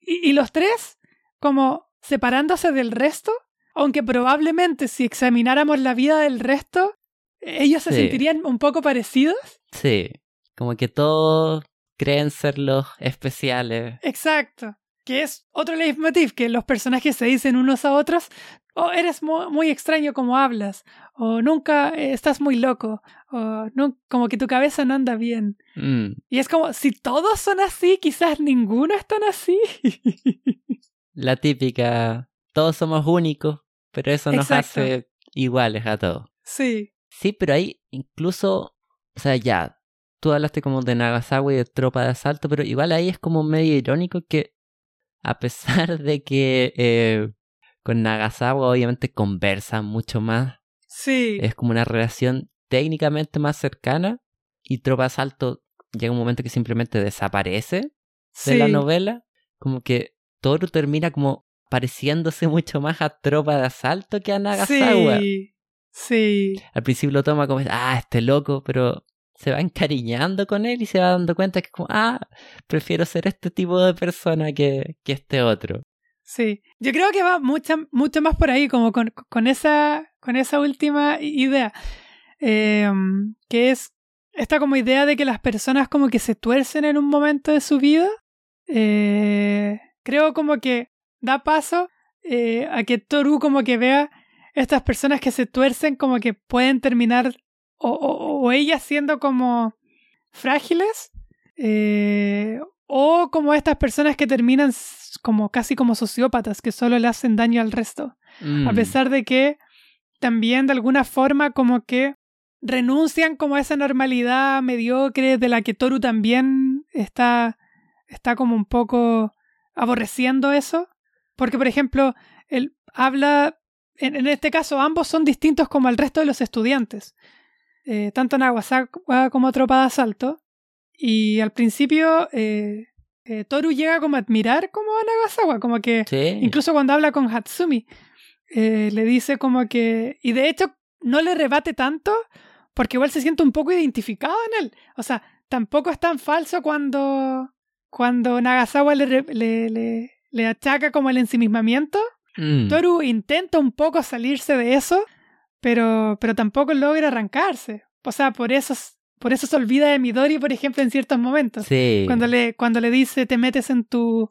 y, y los tres, como separándose del resto, aunque probablemente si examináramos la vida del resto, ellos se Sí. sentirían un poco parecidos. Sí. Como que todos creen ser los especiales. Exacto. que es otro leitmotiv, que los personajes se dicen unos a otros, o eres muy, extraño como hablas, o nunca eh, estás muy loco, o no, como que tu cabeza no anda bien. Mm. Y es como, si todos son así, quizás ninguno es tan así. La típica, todos somos únicos, pero eso nos hace iguales a todos. Sí. Sí, pero ahí incluso, o sea, ya, tú hablaste como de Nagasawa y de tropa de asalto, pero igual ahí es como medio irónico que a pesar de que eh, con Nagasawa obviamente conversan mucho más, sí. es como una relación técnicamente más cercana y tropa de asalto llega un momento que simplemente desaparece de la novela, como que Toru termina como pareciéndose mucho más a tropa de asalto que a Nagasawa. Sí. Sí. Al principio lo toma como, ah, este loco, pero se va encariñando con él y se va dando cuenta que como, ah, prefiero ser este tipo de persona que, que este otro. Sí, yo creo que va mucho, mucho más por ahí, como con, con, esa, con esa última idea, em, que es esta como idea de que las personas como que se tuercen en un momento de su vida. Eh, creo como que da paso eh, a que Toru como que vea estas personas que se tuercen como que pueden terminar o, ellas siendo como frágiles eh, o como estas personas que terminan como casi como sociópatas que solo le hacen daño al resto. A Mm. pesar de que también de alguna forma como que renuncian como a esa normalidad mediocre de la que Toru también está, está como un poco aborreciendo eso. Porque, por ejemplo, él habla, en, en este caso ambos son distintos como el resto de los estudiantes, eh, tanto Nagasaki como Tropa de Asalto. Y al principio eh, eh, Toru llega como a admirar como a Nagasawa, como que Sí. incluso cuando habla con Hatsumi, le dice como que... Y de hecho no le rebate tanto porque igual se siente un poco identificado en él. O sea, tampoco es tan falso cuando, cuando Nagasawa le, le, le, le achaca como el ensimismamiento. Mm. Toru intenta un poco salirse de eso, pero, pero tampoco logra arrancarse. O sea, por eso, por eso se olvida de Midori, por ejemplo, en ciertos momentos. Sí. Cuando le, cuando le dice te metes en tu,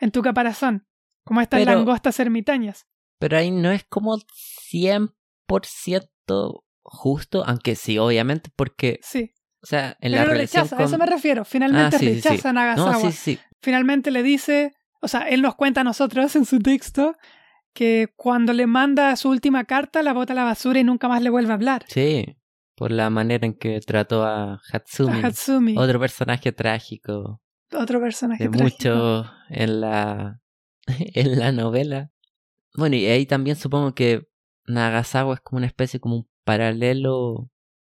en tu caparazón, como estas Pero- langostas ermitañas. Pero ahí no es como 100% justo, aunque sí, obviamente, porque, Sí. o sea, en Pero la lo relación rechaza, con... a eso me refiero. Finalmente Ah, sí, sí, sí. rechaza a Nagasawa. No, sí, sí. Finalmente le dice, o sea, él nos cuenta a nosotros en su texto que cuando le manda su última carta la bota a la basura y nunca más le vuelve a hablar. Sí, por la manera en que trató a Hatsumi. A Hatsumi, Otro personaje trágico otro personaje de trágico. mucho en la en la novela. Bueno, y ahí también supongo que Nagasawa es como una especie como un paralelo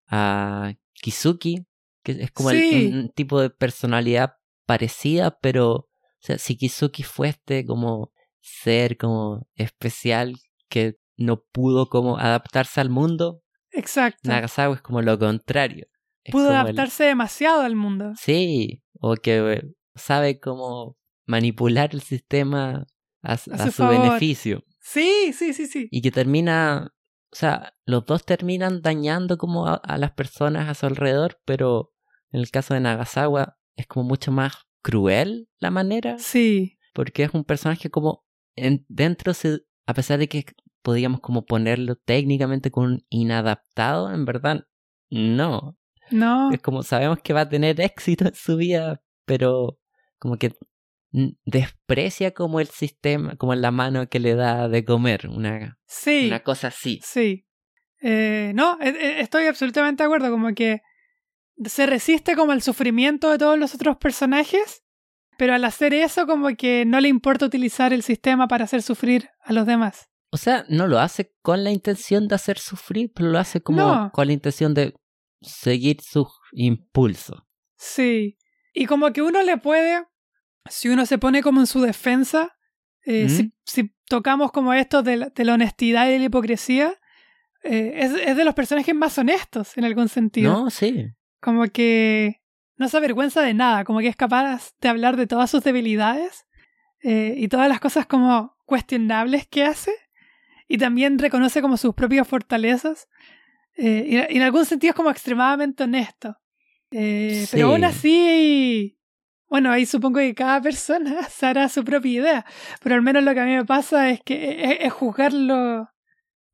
a Kizuki, que es como el- un tipo de personalidad parecida, pero o sea, si Kizuki fue este como ser como especial que no pudo como adaptarse al mundo, Exacto. Nagasawa es como lo contrario. Es Pudo el- adaptarse demasiado al mundo. Sí, o que sabe cómo manipular el sistema a, s- A a su beneficio. Sí, sí, sí, sí. Y que termina, o sea, los dos terminan dañando como a, a las personas a su alrededor, pero en el caso de Nagasawa es como mucho más cruel la manera, Sí, porque es un personaje como en, dentro, se, a pesar de que podríamos como ponerlo técnicamente con un inadaptado, en verdad, no, no. es como sabemos que va a tener éxito en su vida, pero como que desprecia como el sistema, como la mano que le da de comer, una, Sí, una cosa así. sí. Eh, no, e- e- estoy absolutamente de acuerdo. Como que se resiste como al sufrimiento de todos los otros personajes, pero al hacer eso como que no le importa utilizar el sistema para hacer sufrir a los demás. O sea, no lo hace con la intención de hacer sufrir, pero lo hace como No. con la intención de seguir sus impulsos. Sí. Y como que uno le puede, si uno se pone como en su defensa, eh, ¿Mm? si, si tocamos como esto de la, de la honestidad y de la hipocresía, eh, es, es de los personajes más honestos en algún sentido. No, sí. Como que no se avergüenza de nada, como que es capaz de hablar de todas sus debilidades eh, y todas las cosas como cuestionables que hace y también reconoce como sus propias fortalezas eh, y, y en algún sentido es como extremadamente honesto. Eh, Sí. Pero aún así, Bueno, ahí supongo que cada persona se hará su propia idea, pero al menos lo que a mí me pasa es que es, juzgarlo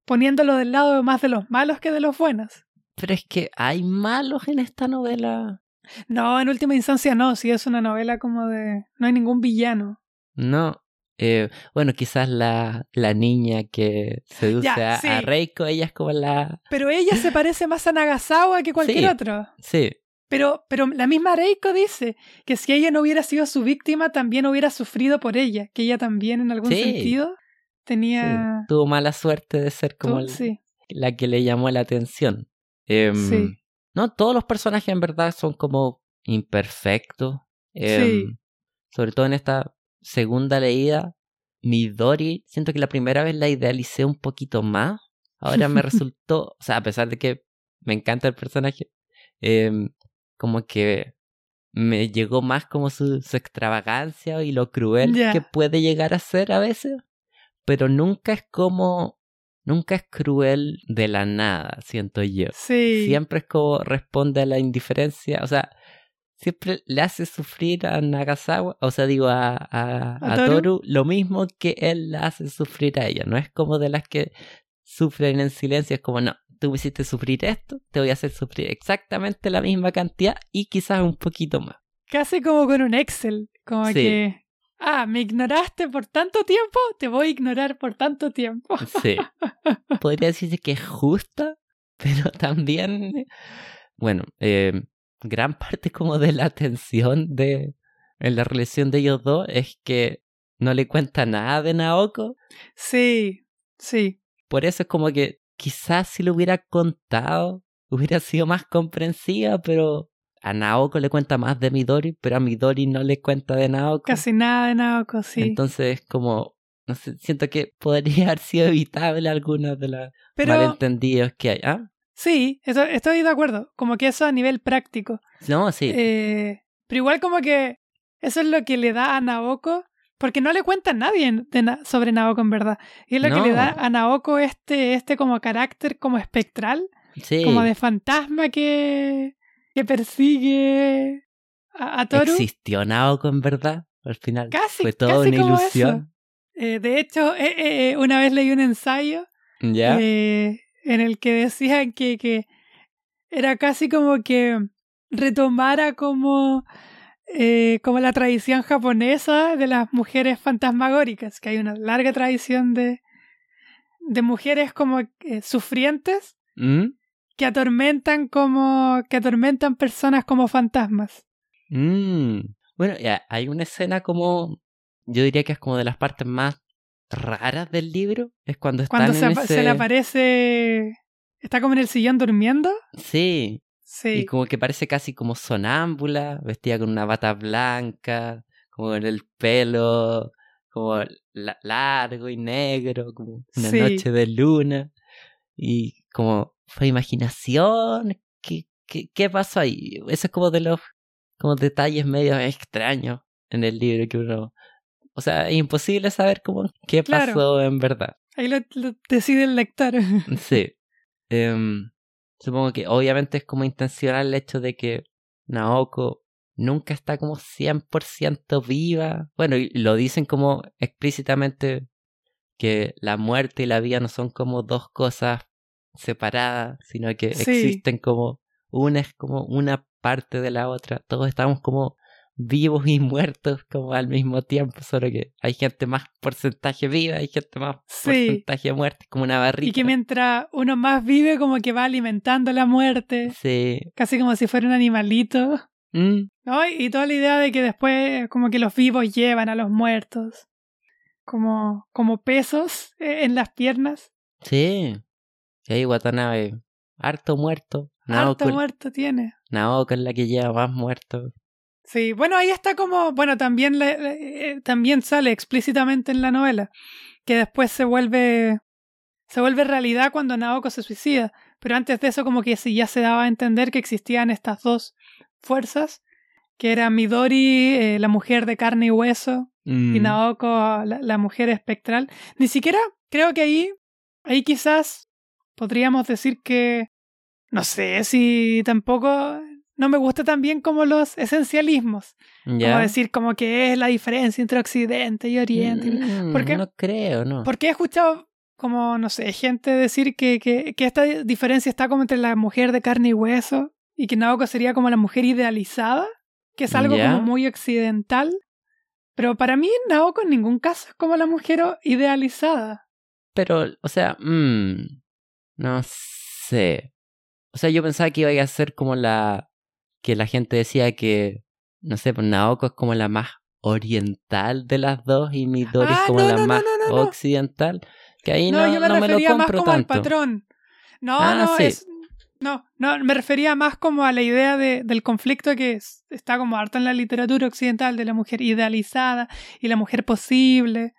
poniéndolo del lado más de los malos que de los buenos. Pero es que hay malos en esta novela. No, en última instancia no, si es una novela como de... No hay ningún villano. No. Eh, bueno, quizás la, la niña que seduce a, Reiko, ella es como la... Pero ella se parece más a Nagasawa que cualquier otro. Sí. Pero, pero la misma Reiko dice que si ella no hubiera sido su víctima, también hubiera sufrido por ella, que ella también en algún sentido tenía... Tuvo mala suerte de ser como la que le llamó la atención. Eh, no, todos los personajes en verdad son como imperfectos. Em, sobre todo en esta segunda leída, Midori, siento que la primera vez la idealicé un poquito más. Ahora me resultó, o sea, a pesar de que me encanta el personaje, em, como que me llegó más como su, extravagancia y lo cruel que puede llegar a ser a veces, pero nunca es como nunca es cruel de la nada, siento yo. Sí. Siempre es como responde a la indiferencia, o sea, siempre le hace sufrir a Nagasawa, o sea, digo a, a, Toru? lo mismo que él la hace sufrir a ella, no es como de las que sufren en silencio, es como, no, tú me hiciste sufrir esto, te voy a hacer sufrir exactamente la misma cantidad y quizás un poquito más. Casi como con un Excel, como que ah, me ignoraste por tanto tiempo, te voy a ignorar por tanto tiempo. Sí. Podría decirse que es justa, pero también, bueno, eh, gran parte como de la tensión de en la relación de ellos dos es que no le cuenta nada de Naoko. Sí, sí. Por eso es como que quizás si lo hubiera contado hubiera sido más comprensiva, pero a Naoko le cuenta más de Midori, pero a Midori no le cuenta de Naoko. Casi nada de Naoko, sí. Entonces, como, no sé, siento que podría haber sido evitable algunos de los malentendidos que hay. ¿Ah? Sí, estoy de acuerdo. Como que eso a nivel práctico. No, sí. Eh, pero igual como que eso es lo que le da a Naoko, porque no le cuenta a nadie sobre Naoko en verdad. Y es lo que le da a Naoko este, este como carácter como espectral. Sí. Como de fantasma que, que persigue a, Toru. ¿Existió Naoko en verdad? Al final casi, fue toda una ilusión. Eh, de hecho, eh, eh, una vez leí un ensayo en el que decían que, que era casi como que retomara como, como la tradición japonesa de las mujeres fantasmagóricas, que hay una larga tradición de, de mujeres como sufrientes ¿Mm? Que atormentan como que atormentan personas como fantasmas. Mm. Bueno, hay una escena como yo diría que es como de las partes más raras del libro, es cuando están cuando se, ese... se le aparece está como en el sillón durmiendo. Sí. Sí. Y como que parece casi como sonámbula, vestida con una bata blanca, como en el pelo como largo y negro, como una noche de luna. Y como fue imaginación, ¿qué, qué, qué pasó ahí? Eso es como de los como detalles medio extraños en el libro que uno... O sea, es imposible saber cómo, qué pasó en verdad. Ahí lo, decide el lector. Sí. Em, supongo que obviamente es como intencional el hecho de que Naoko nunca está como 100% viva. Bueno, y lo dicen como explícitamente que la muerte y la vida no son como dos cosas separadas, sino que existen como una es como una parte de la otra. Todos estamos como vivos y muertos como al mismo tiempo, solo que hay gente más porcentaje viva, hay gente más porcentaje muerta, como una barriga. Y que mientras uno más vive, como que va alimentando la muerte. Sí. Casi como si fuera un animalito. Mm. ¿No? Y toda la idea de que después como que los vivos llevan a los muertos. Como, como pesos eh, en las piernas. Sí. Sí, hay Watanabe, harto muerto. harto muerto tiene. Naoko es la que lleva más muertos. Sí, bueno, ahí está como, bueno, también, le, eh, también sale explícitamente en la novela, que después se vuelve, se vuelve realidad cuando Naoko se suicida, pero antes de eso como que sí ya se daba a entender que existían estas dos fuerzas, que era Midori, eh, la mujer de carne y hueso, y mm. Naoko, la, la, mujer espectral. Ni siquiera creo que ahí, ahí quizás podríamos decir que, no sé si tampoco, no me gusta también como los esencialismos. Como ¿Ya? decir como que es la diferencia entre Occidente y Oriente. Mm, ¿Por qué? No creo, no. Porque he escuchado como, no sé, gente decir que, que, que esta diferencia está como entre la mujer de carne y hueso y que Naoko sería como la mujer idealizada, que es algo como muy occidental. Pero para mí Naoko en ningún caso es como la mujer idealizada. Pero, o sea, mm, no sé. O sea, yo pensaba que iba a ser como la. que la gente decía que. No sé, pues Naoko es como la más oriental de las dos y Midori es Ah, como no, la no, más no, occidental. Que ahí No, no, yo me no me lo refería más compro como tanto. al patrón. No, Ah, no, sí. es. No, no, me refería más como a la idea de, del conflicto que es- está como harto en la literatura occidental de la mujer idealizada y la mujer posible.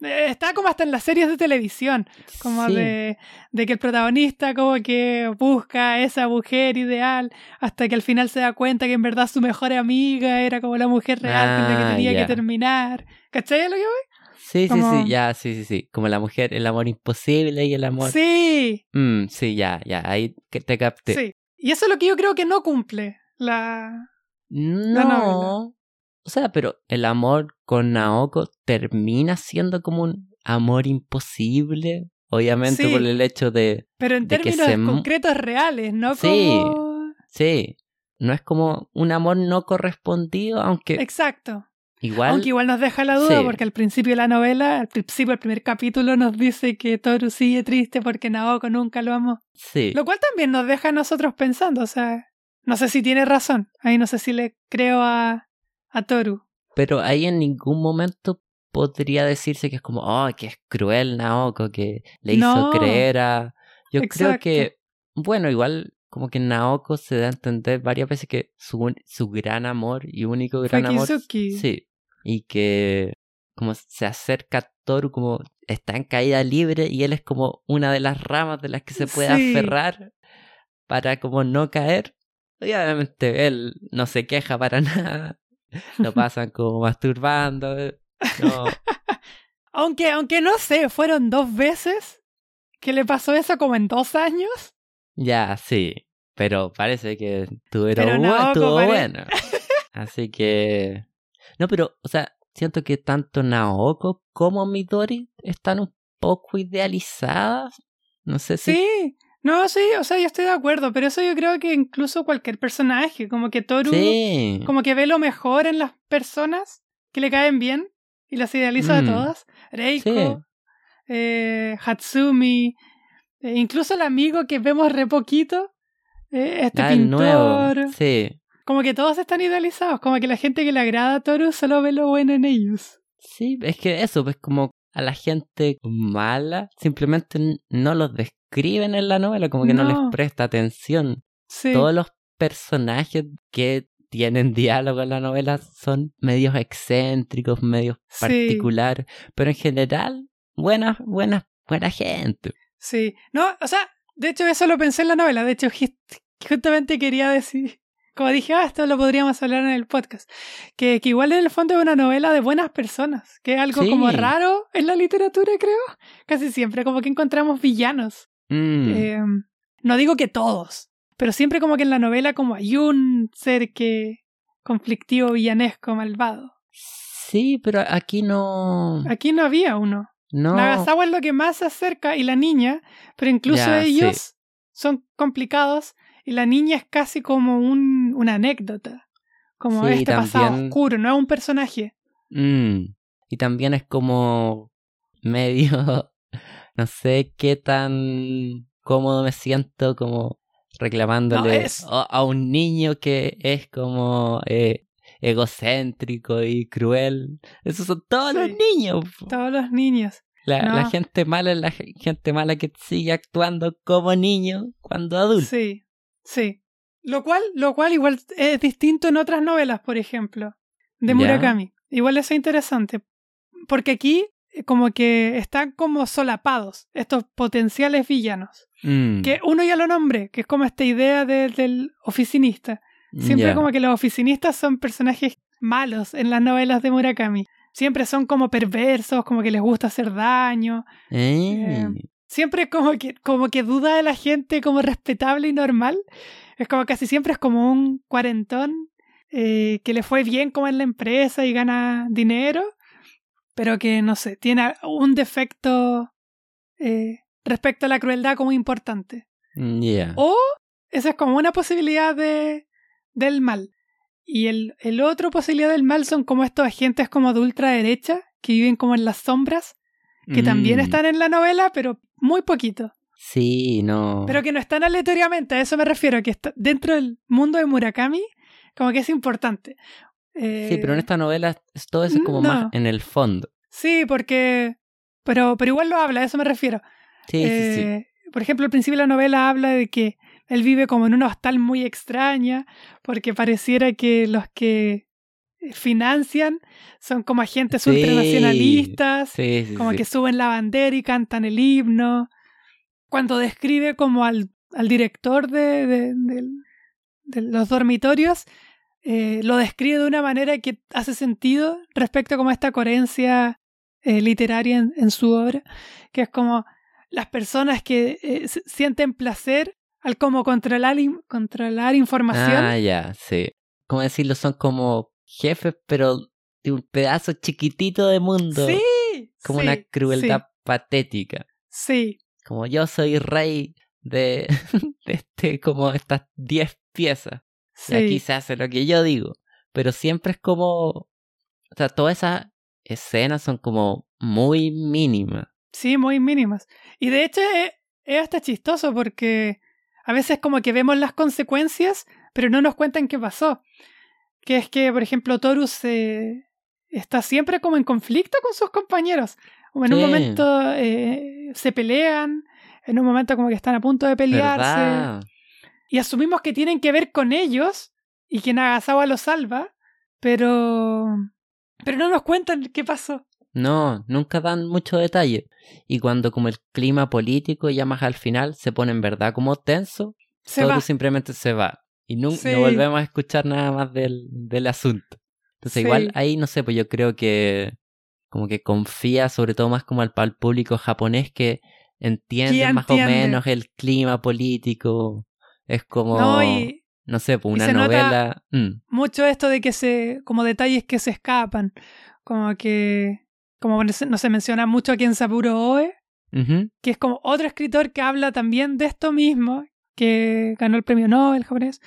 Está como hasta en las series de televisión, como Sí. de, de que el protagonista como que busca a esa mujer ideal hasta que al final se da cuenta que en verdad su mejor amiga era como la mujer real con la que Ah, tenía que terminar. ¿Cachai lo que voy? Sí, sí, como- sí, ya, sí, sí, sí. Como la mujer, el amor imposible y el amor. Sí, Mm, sí, ya, ya, ahí te capté. Sí. Y eso es lo que yo creo que no cumple la... No. O sea, pero el amor con Naoko termina siendo como un amor imposible. Obviamente Sí. por el hecho de. Pero en De que términos se concretos reales, no Sí. como... Sí. No es como un amor no correspondido, aunque Exacto. igual. Aunque igual nos deja la duda Sí. porque al principio de la novela, al principio del primer capítulo nos dice que Toru sigue triste porque Naoko nunca lo amó. Sí. Lo cual también nos deja a nosotros pensando, o sea, no sé si tiene razón. Ahí no sé si le creo a, a Toru. Pero ahí en ningún momento podría decirse que es como, oh, que es cruel Naoko, que le hizo creer a. Yo creo que, bueno, igual como que Naoko se da a entender varias veces que su, su gran amor y único gran amor. Sí. Y que como se acerca a Toru como está en caída libre y él es como una de las ramas de las que se puede Sí. aferrar para como no caer. Y obviamente él no se queja para nada. Lo pasan como masturbando. No. Aunque, aunque no sé, fueron dos veces que le pasó eso como en dos años. Ya, sí. Pero parece que estuvo, Pero bu- Naoko estuvo pare- bueno. Así que. No, pero, o sea, siento que tanto Naoko como Midori están un poco idealizadas. No sé si. Sí, no, sí, o sea, yo estoy de acuerdo, pero eso yo creo que incluso cualquier personaje, como que Toru, Sí. como que ve lo mejor en las personas que le caen bien y las idealiza Mm. a todas. Reiko, Sí. eh, Hatsumi, eh, incluso el amigo que vemos re poquito, eh, este Ah, pintor, nuevo. Sí. como que todos están idealizados, como que la gente que le agrada a Toru solo ve lo bueno en ellos. Sí, es que eso, pues como a la gente mala simplemente no los describen en la novela, como que no, No. les presta atención. Sí, Todos los personajes que tienen diálogo en la novela son medios excéntricos, medios Sí. particulares, pero en general, buena, buena, buena gente. Sí, no, o sea, de hecho eso lo pensé en la novela, de hecho justamente quería decir, como dije, ah, esto lo podríamos hablar en el podcast, que, que igual en el fondo es una novela de buenas personas, que es algo Sí. como raro en la literatura, creo, casi siempre, como que encontramos villanos. Mm, Eh, no digo que todos, pero siempre como que en la novela como hay un ser que conflictivo, villanesco, malvado. sí, pero aquí no... Aquí no había uno. No, Nagasawa es lo que más se acerca y la niña, pero incluso Ya, sí. ellos son complicados y la niña es casi como un, una anécdota, como Sí, este pasado oscuro, no es un personaje. Mm, Y también es como medio, no sé qué tan cómodo me siento como reclamándole No, es- a, a un niño que es como eh, egocéntrico y cruel. Esos son todos los niños. Todos los niños. La, gente mala es la ge- gente mala que sigue actuando como niño cuando adulto. Sí, sí. Lo cual, lo cual igual es distinto en otras novelas, por ejemplo, de Ya. Murakami. Igual eso es interesante. Porque aquí como que están como solapados estos potenciales villanos. Mm, Que uno ya lo nombré, que es como esta idea de- del oficinista. Siempre como que los oficinistas son personajes malos en las novelas de Murakami. Siempre son como perversos, como que les gusta hacer daño. Eh, eh, Siempre como que, como que duda de la gente como respetable y normal. Es como casi siempre es como un cuarentón eh, que le fue bien como en la empresa y gana dinero, pero que, no sé, tiene un defecto eh, respecto a la crueldad como importante. Mm, Yeah. O esa es como una posibilidad de, del mal. Y el, el otro posibilidad del mal son como estos agentes como de ultraderecha que viven como en las sombras, que también Mm, están en la novela, pero muy poquito. Sí, no. Pero que no están aleatoriamente, a eso me refiero, que está dentro del mundo de Murakami, como que es importante. Eh, Sí, pero en esta novela todo eso es como no. más en el fondo. Sí, porque... Pero, pero igual lo habla, a eso me refiero. Sí, sí, sí. Eh, Por ejemplo, al principio de la novela habla de que él vive como en una hostal muy extraña, porque pareciera que los que financian son como agentes Sí, ultranacionalistas, Sí, como que suben la bandera y cantan el himno. Cuando describe como al, al director de, de los dormitorios, eh, lo describe de una manera que hace sentido respecto como a esta coherencia eh, literaria en, en su obra, que es como las personas que eh, sienten placer al como controlar, controlar información. Ah, ya, sí. ¿Cómo decirlo? Son como jefes, pero de un pedazo chiquitito de mundo. sí, Como sí, una crueldad patética. Sí, Como yo soy rey de, de este, como estas 10 piezas. Sí, aquí se hace lo que yo digo. Pero siempre es como. O sea, todas esas escenas son como muy mínimas. Sí, muy mínimas. Y de hecho es, es hasta chistoso porque a veces como que vemos las consecuencias, pero no nos cuentan qué pasó. Que es que, por ejemplo, Torus eh, está siempre como en conflicto con sus compañeros. Como en un momento eh, se pelean, en un momento como que están a punto de pelearse. ¿Verdad? Y asumimos que tienen que ver con ellos y que Nagasawa los salva, pero... Pero no nos cuentan qué pasó. No, nunca dan mucho detalle. Y cuando como el clima político ya más al final se pone en verdad como tenso, Se va. simplemente se va. Y Sí. no volvemos a escuchar nada más del, del asunto. Entonces Sí. igual ahí, no sé, pues yo creo que como que confía sobre todo más como al, al público japonés que entiende más entiende. o menos el clima político. Es como, No, no, y, sé, pues y una nota- novela... mm, mucho esto de que se, como detalles que se escapan, como que, como no se no menciona mucho aquí en Saburo Oe, que es como otro escritor que habla también de esto mismo, que ganó el premio Nobel japonés,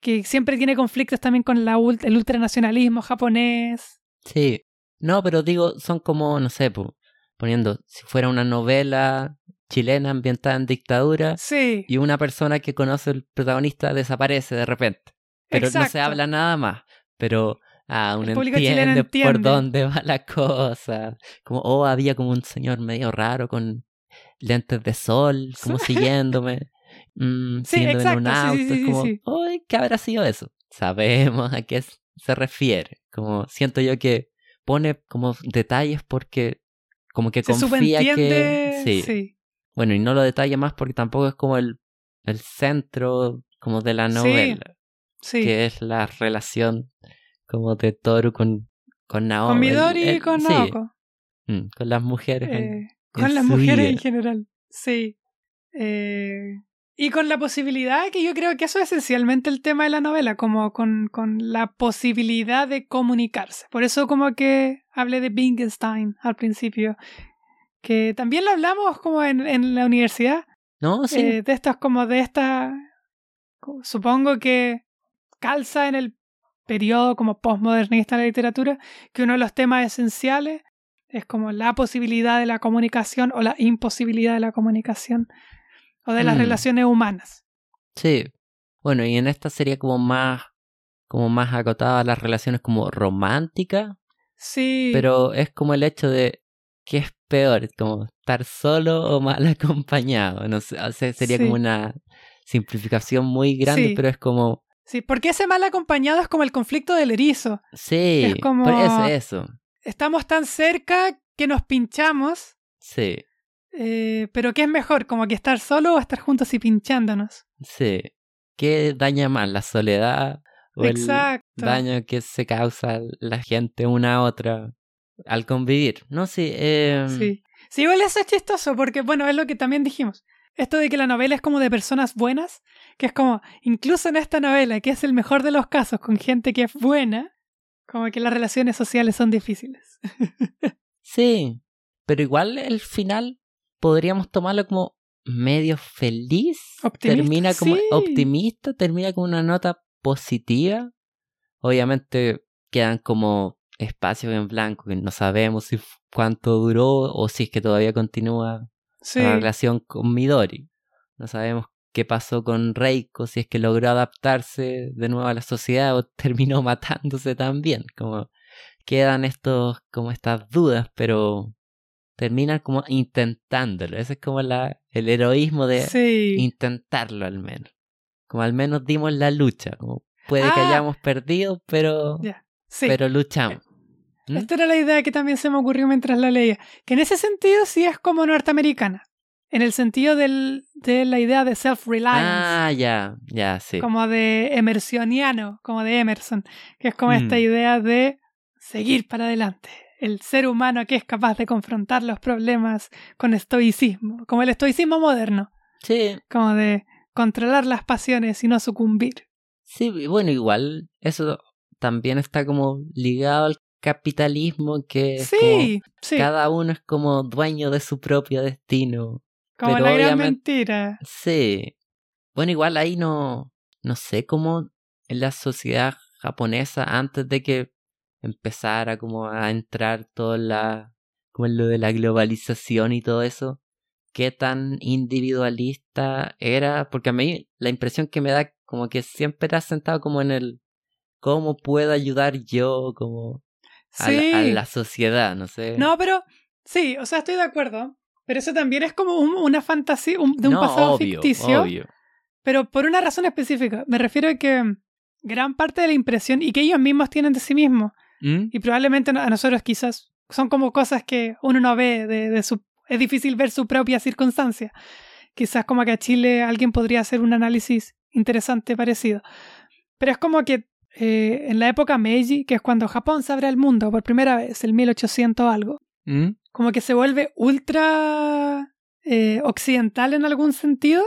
que siempre tiene conflictos también con la, ult- el ultranacionalismo japonés. Sí. No, pero digo, son como, no sé, pues, poniendo, si fuera una novela chilena ambientada en dictadura, Sí, y una persona que conoce al protagonista desaparece de repente. Pero no se habla nada más. Pero ah, El público chileno entiende, por entiende. dónde va la cosa. Como, oh, había como un señor medio raro con lentes de sol, como siguiéndome. mm, Sí, siguiéndome en un sí, auto. sí, es como. "Ay, ¿qué habrá sido eso? Sabemos a qué se refiere. Como siento yo que pone como detalles porque como que se confía que... sí. Bueno, y no lo detalla más porque tampoco es como el, el centro como de la novela, sí. que es la relación como de Toru con, con Naoko. Con el- Midori y con sí, Naoko. mm, con las mujeres. en- Eh, en con las mujeres vida. en general, sí. Eh, y con la posibilidad, que yo creo que eso es esencialmente el tema de la novela, como con, con la posibilidad de comunicarse. Por eso como que hablé de Wittgenstein al principio, que también lo hablamos como en, en la universidad, No, sí. eh, de estas como de esta, supongo que calza en el periodo como postmodernista de la literatura, que uno de los temas esenciales es como la posibilidad de la comunicación o la imposibilidad de la comunicación o de las Mm. relaciones humanas. Sí. Bueno, y en esta sería como más como más acotada a las relaciones como románticas, Sí, pero es como el hecho de que es peor, como estar solo o mal acompañado. No sé, o sea, sería Sí. como una simplificación muy grande, Sí. pero es como sí, porque ese mal acompañado es como el conflicto del erizo. Sí, Es como- por eso, eso. Estamos tan cerca que nos pinchamos, Sí, eh, pero ¿qué es mejor? ¿Como que estar solo o estar juntos y pinchándonos? sí. ¿Qué daña más, la soledad o Exacto. el daño que se causa la gente una a otra al convivir? No, sí. Eh, Sí. Sí, igual eso es chistoso porque, bueno, es lo que también dijimos. esto de que la novela es como de personas buenas, que es como, incluso en esta novela, que es el mejor de los casos, con gente que es buena, como que las relaciones sociales son difíciles. sí, pero igual el final podríamos tomarlo como medio feliz. Optimista, termina como sí. optimista, termina con una nota positiva. Obviamente quedan como espacios en blanco que no sabemos si cuánto duró o si es que todavía continúa Sí. la relación con Midori. No sabemos qué pasó con Reiko, si es que logró adaptarse de nuevo a la sociedad o terminó matándose también. Como quedan estos, como estas dudas, pero terminan como intentándolo. Ese es como la, el heroísmo de Sí. intentarlo al menos. Como al menos dimos la lucha. Como puede que Ah. hayamos perdido, pero. Sí. pero luchamos. ¿Mm? Esta era la idea que también se me ocurrió mientras la leía. Que en ese sentido sí es como norteamericana. En el sentido del, de la idea de self-reliance. Ah, ya, ya, sí. Como de emersoniano, como de Emerson. Que es como Mm. esta idea de seguir para adelante. El ser humano que es capaz de confrontar los problemas con estoicismo. Como el estoicismo moderno. Sí, Como de controlar las pasiones y no sucumbir. Sí, bueno, igual eso también está como ligado al capitalismo que es Sí, como sí. cada uno es como dueño de su propio destino. Como pero la gran mentira. Sí. Bueno, igual ahí no no sé cómo en la sociedad japonesa antes de que empezara como a entrar toda la como en lo de la globalización y todo eso, qué tan individualista era, porque a mí la impresión que me da como que siempre era sentado como en el cómo puedo ayudar yo como a, la, a Sí. la sociedad, no sé. No, pero sí, o sea, estoy de acuerdo. Pero eso también es como un- una fantasía un- de un No, pasado obvio, ficticio. obvio. Pero por una razón específica. Me refiero a que gran parte de la impresión y que ellos mismos tienen de sí mismos, ¿Mm? y probablemente a nosotros quizás son como cosas que uno no ve de, de su... Es difícil ver su propia circunstancia. Quizás como que a Chile alguien podría hacer un análisis interesante parecido. Pero es como que eh, en la época Meiji, que es cuando Japón se abre al mundo por primera vez, el 1800 algo, ¿Mm? como que se vuelve ultra eh, occidental en algún sentido,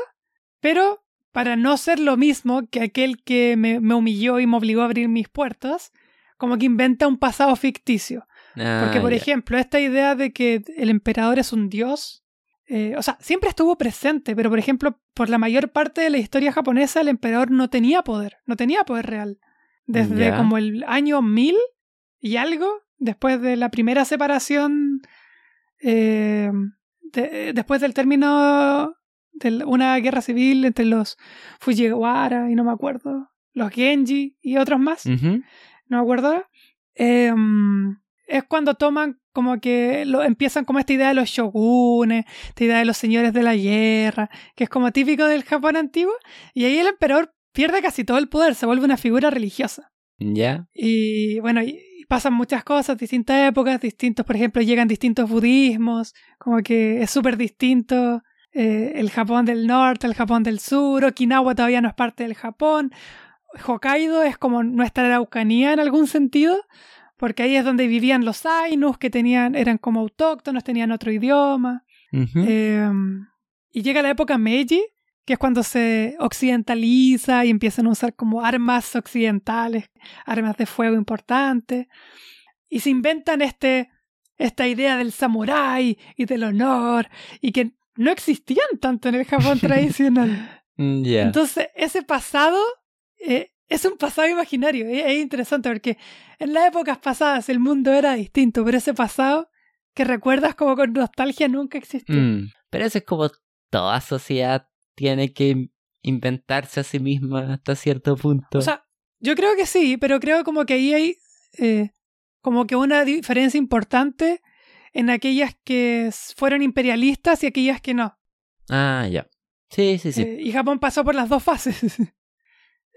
pero para no ser lo mismo que aquel que me, me humilló y me obligó a abrir mis puertas, como que inventa un pasado ficticio. Porque, Ah, por ejemplo, esta idea de que el emperador es un dios, eh, o sea, siempre estuvo presente, pero, por ejemplo, por la mayor parte de la historia japonesa, el emperador no tenía poder, no tenía poder real. Desde Ya. como el año 1000 y algo, después de la primera separación, eh, de- después del término de una guerra civil entre los Fujiwara y no me acuerdo, los Genji y otros más no me acuerdo. em, es cuando toman como que lo, empiezan como esta idea de los shogunes, esta idea de los señores de la guerra, que es como típico del Japón antiguo, y ahí el emperador pierde casi todo el poder, se vuelve una figura religiosa. Ya. Y bueno, y, pasan muchas cosas, distintas épocas, distintos, por ejemplo, llegan distintos budismos, como que es súper distinto eh, el Japón del norte, el Japón del sur, Okinawa todavía no es parte del Japón, Hokkaido es como nuestra Araucanía en algún sentido, porque ahí es donde vivían los Ainus, que tenían, eran como autóctonos, tenían otro idioma. Eh, y llega la época Meiji, que es cuando se occidentaliza y empiezan a usar como armas occidentales, armas de fuego importantes. Y se inventan este, esta idea del samurái y del honor, y que no existían tanto en el Japón tradicional. Mm. Entonces, ese pasado eh, es un pasado imaginario. Es, es interesante porque en las épocas pasadas el mundo era distinto, pero ese pasado que recuerdas como con nostalgia nunca existió. Mm, Pero eso es como toda sociedad tiene que inventarse a sí misma hasta cierto punto. O sea, yo creo que sí, pero creo como que ahí hay eh, como que una diferencia importante en aquellas que fueron imperialistas y aquellas que no. ah, ya. Sí, sí, sí. Eh, y Japón pasó por las dos fases.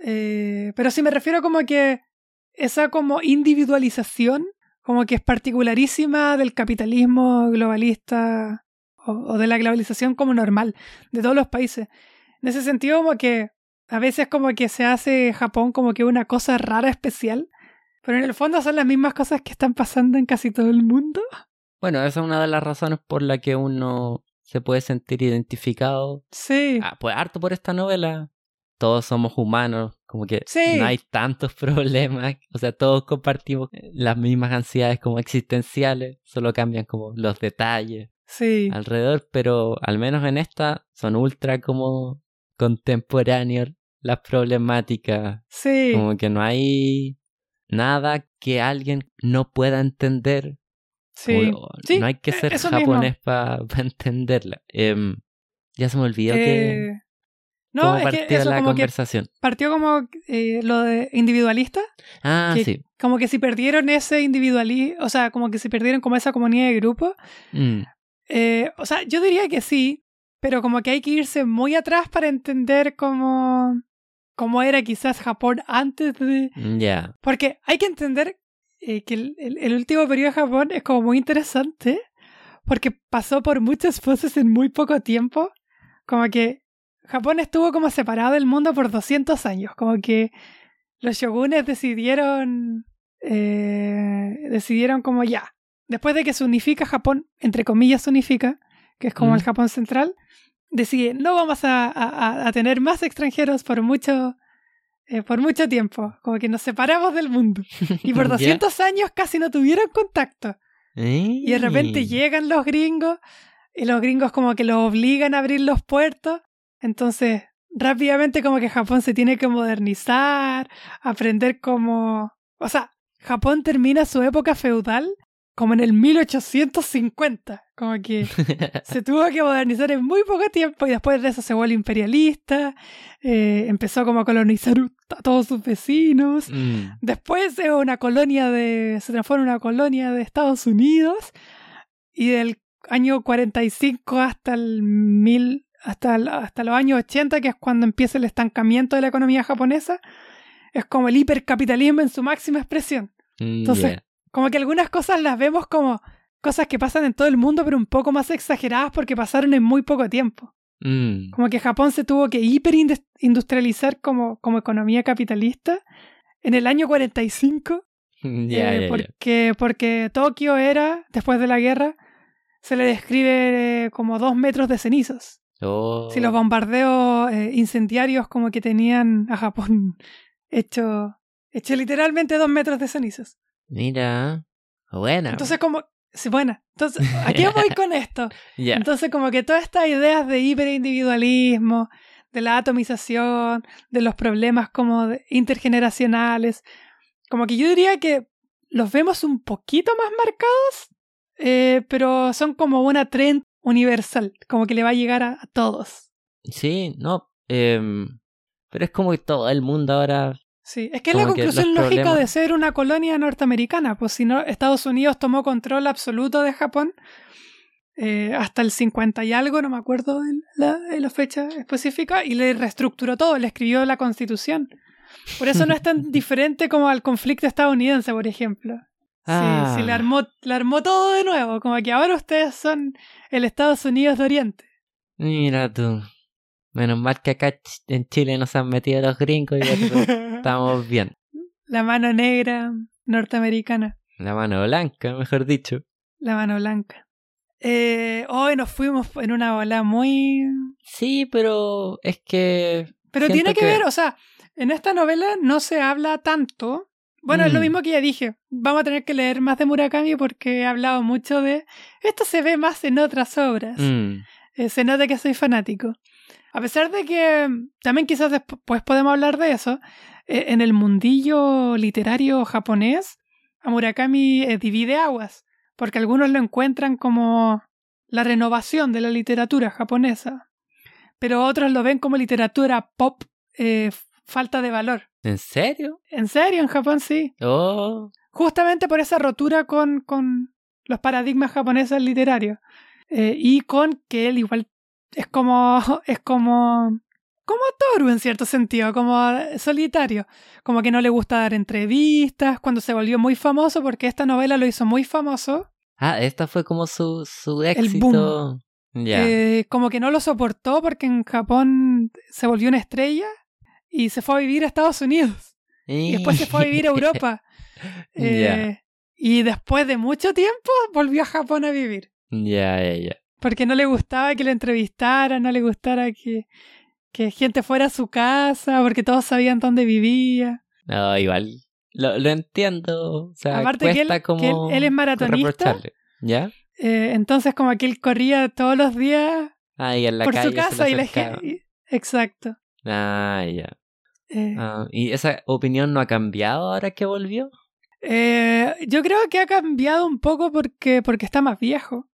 Eh, pero sí me refiero como que esa como individualización, como que es particularísima del capitalismo globalista o, o de la globalización como normal de todos los países. En ese sentido como que a veces como que se hace Japón como que una cosa rara especial, pero en el fondo son las mismas cosas que están pasando en casi todo el mundo. Bueno, esa es una de las razones por la que uno se puede sentir identificado. Sí. Ah, pues harto por esta novela. Todos somos humanos, como que Sí. no hay tantos problemas. O sea, todos compartimos las mismas ansiedades como existenciales, solo cambian como los detalles Sí. alrededor, pero al menos en esta son ultra como contemporáneos las problemáticas. Sí. Como que no hay nada que alguien no pueda entender. Sí. Como, Sí, no hay que eh, ser eso japonés para entenderla. Em, ya se me olvidó que Eh, no, cómo es que eso la como que conversación. partió como eh, lo de individualista, Ah, que- sí. como que si perdieron ese individualismo, o sea, como que si perdieron como esa comunidad de grupo, Mm, eh, o sea, yo diría que sí, pero como que hay que irse muy atrás para entender cómo, cómo era quizás Japón antes de... Ya. Porque hay que entender eh, que el, el- el último periodo de Japón es como muy interesante, porque pasó por muchas fases en muy poco tiempo, como que Japón estuvo como separado del mundo por 200 años, como que los shogunes decidieron, eh, decidieron como ya, después de que se unifica Japón, entre comillas se unifica, que es como Mm. el Japón central, decide, no vamos a, a- a tener más extranjeros por mucho, eh, por mucho tiempo, como que nos separamos del mundo. Y por Ya. 200 años casi no tuvieron contacto. Y de repente llegan los gringos y los gringos como que los obligan a abrir los puertos. Entonces, rápidamente como que Japón se tiene que modernizar, aprender como... O sea, Japón termina su época feudal como en el 1850. Como que se tuvo que modernizar en muy poco tiempo y después de eso se vuelve imperialista, eh, empezó como a colonizar a todos sus vecinos. Mm, Después es una colonia de. se transforma en una colonia de Estados Unidos. Y del año 45 hasta el mil. hasta, el- hasta los años 80, que es cuando empieza el estancamiento de la economía japonesa, es como el hipercapitalismo en su máxima expresión. mm, Entonces, ya. Como que algunas cosas las vemos como cosas que pasan en todo el mundo, pero un poco más exageradas porque pasaron en muy poco tiempo. Mm, Como que Japón se tuvo que hiperindustrializar como, como economía capitalista en el año 45 ya, eh, porque, porque Tokio era, después de la guerra, se le describe eh, como dos metros de cenizas. Oh, Si los bombardeos eh, incendiarios como que tenían a Japón hecho, hecho literalmente dos metros de cenizas. Mira. Buena. Entonces como... Sí, bueno, entonces, ¿a qué voy con esto? ya. Entonces como que todas estas ideas de hiperindividualismo, de la atomización, de los problemas como de- intergeneracionales, como que yo diría que los vemos un poquito más marcados, eh, pero son como una trend universal, como que le va a llegar a, a todos. Sí, no. em, pero es como que todo el mundo ahora. Sí, es que es la conclusión lógica problemas- de ser una colonia norteamericana, pues si no, Estados Unidos tomó control absoluto de Japón eh, hasta el 50 y algo, no me acuerdo de la, de la fecha específica, y le reestructuró todo, le escribió la constitución. Por eso no es tan diferente como al conflicto estadounidense, por ejemplo. Sí, Ah. sí, le armó, le armó todo de nuevo, como que ahora ustedes son el Estados Unidos de Oriente. Mira tú. Menos mal que acá en Chile nos han metido los gringos y estamos bien. La mano negra norteamericana. La mano blanca, mejor dicho. La mano blanca. Eh, hoy nos fuimos en una ola muy... Sí, pero es que. Pero tiene que, que- ver, o sea, en esta novela no se habla tanto. Bueno, es lo Mm. mismo que ya dije. Vamos a tener que leer más de Murakami porque he hablado mucho de... Esto se ve más en otras obras. mm, Eh, se nota que soy fanático. A pesar de que mm, también quizás después podemos hablar de eso, eh, en el mundillo literario japonés, a Murakami eh, divide aguas, porque algunos lo encuentran como la renovación de la literatura japonesa, pero otros lo ven como literatura pop eh, falta de valor. ¿En serio? En serio, en Japón sí. Oh. Justamente por esa rotura con, con los paradigmas japoneses literarios. Eh, y con que él igual es como. es como. como Toru en cierto sentido, como solitario. Como que no le gusta dar entrevistas, cuando se volvió muy famoso, porque esta novela lo hizo muy famoso. Ah, esta fue como su, su El éxito. Ya. Eh, como que no lo soportó porque en Japón se volvió una estrella y se fue a vivir a Estados Unidos. Y después se fue a vivir a Europa. Eh. Y después de mucho tiempo volvió a Japón a vivir. Ya, ya, ya. Porque no le gustaba que le entrevistara, no le gustara que, que gente fuera a su casa, porque todos sabían dónde vivía. No, igual. Lo, lo entiendo. O sea, Aparte que él, cuesta como que él, él es maratonista. ¿Ya? eh, entonces como que él corría todos los días Ahí en la por calle. su casa y la gente... Exacto. Ah, ya. Eh, Ah, ¿Y esa opinión no ha cambiado ahora que volvió? eh, yo creo que ha cambiado un poco porque, porque está más viejo.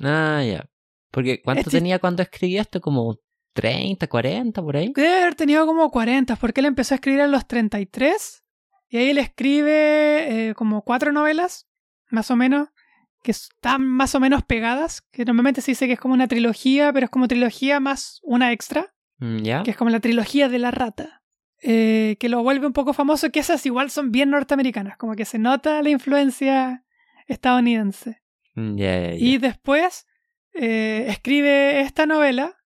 Ah, ya. Porque ¿cuánto Este- tenía cuando escribía esto? Como 30, 40 por ahí. Debe haber tenido como 40, porque él empezó a escribir a los 33 y ahí él escribe eh, como cuatro novelas, más o menos, que están más o menos pegadas, que normalmente se dice que es como una trilogía, pero es como trilogía más una extra, Mm, ¿Ya? que es como la trilogía de la rata, eh, que lo vuelve un poco famoso, que esas igual son bien norteamericanas, como que se nota la influencia estadounidense. Mm. Y después eh, escribe esta novela,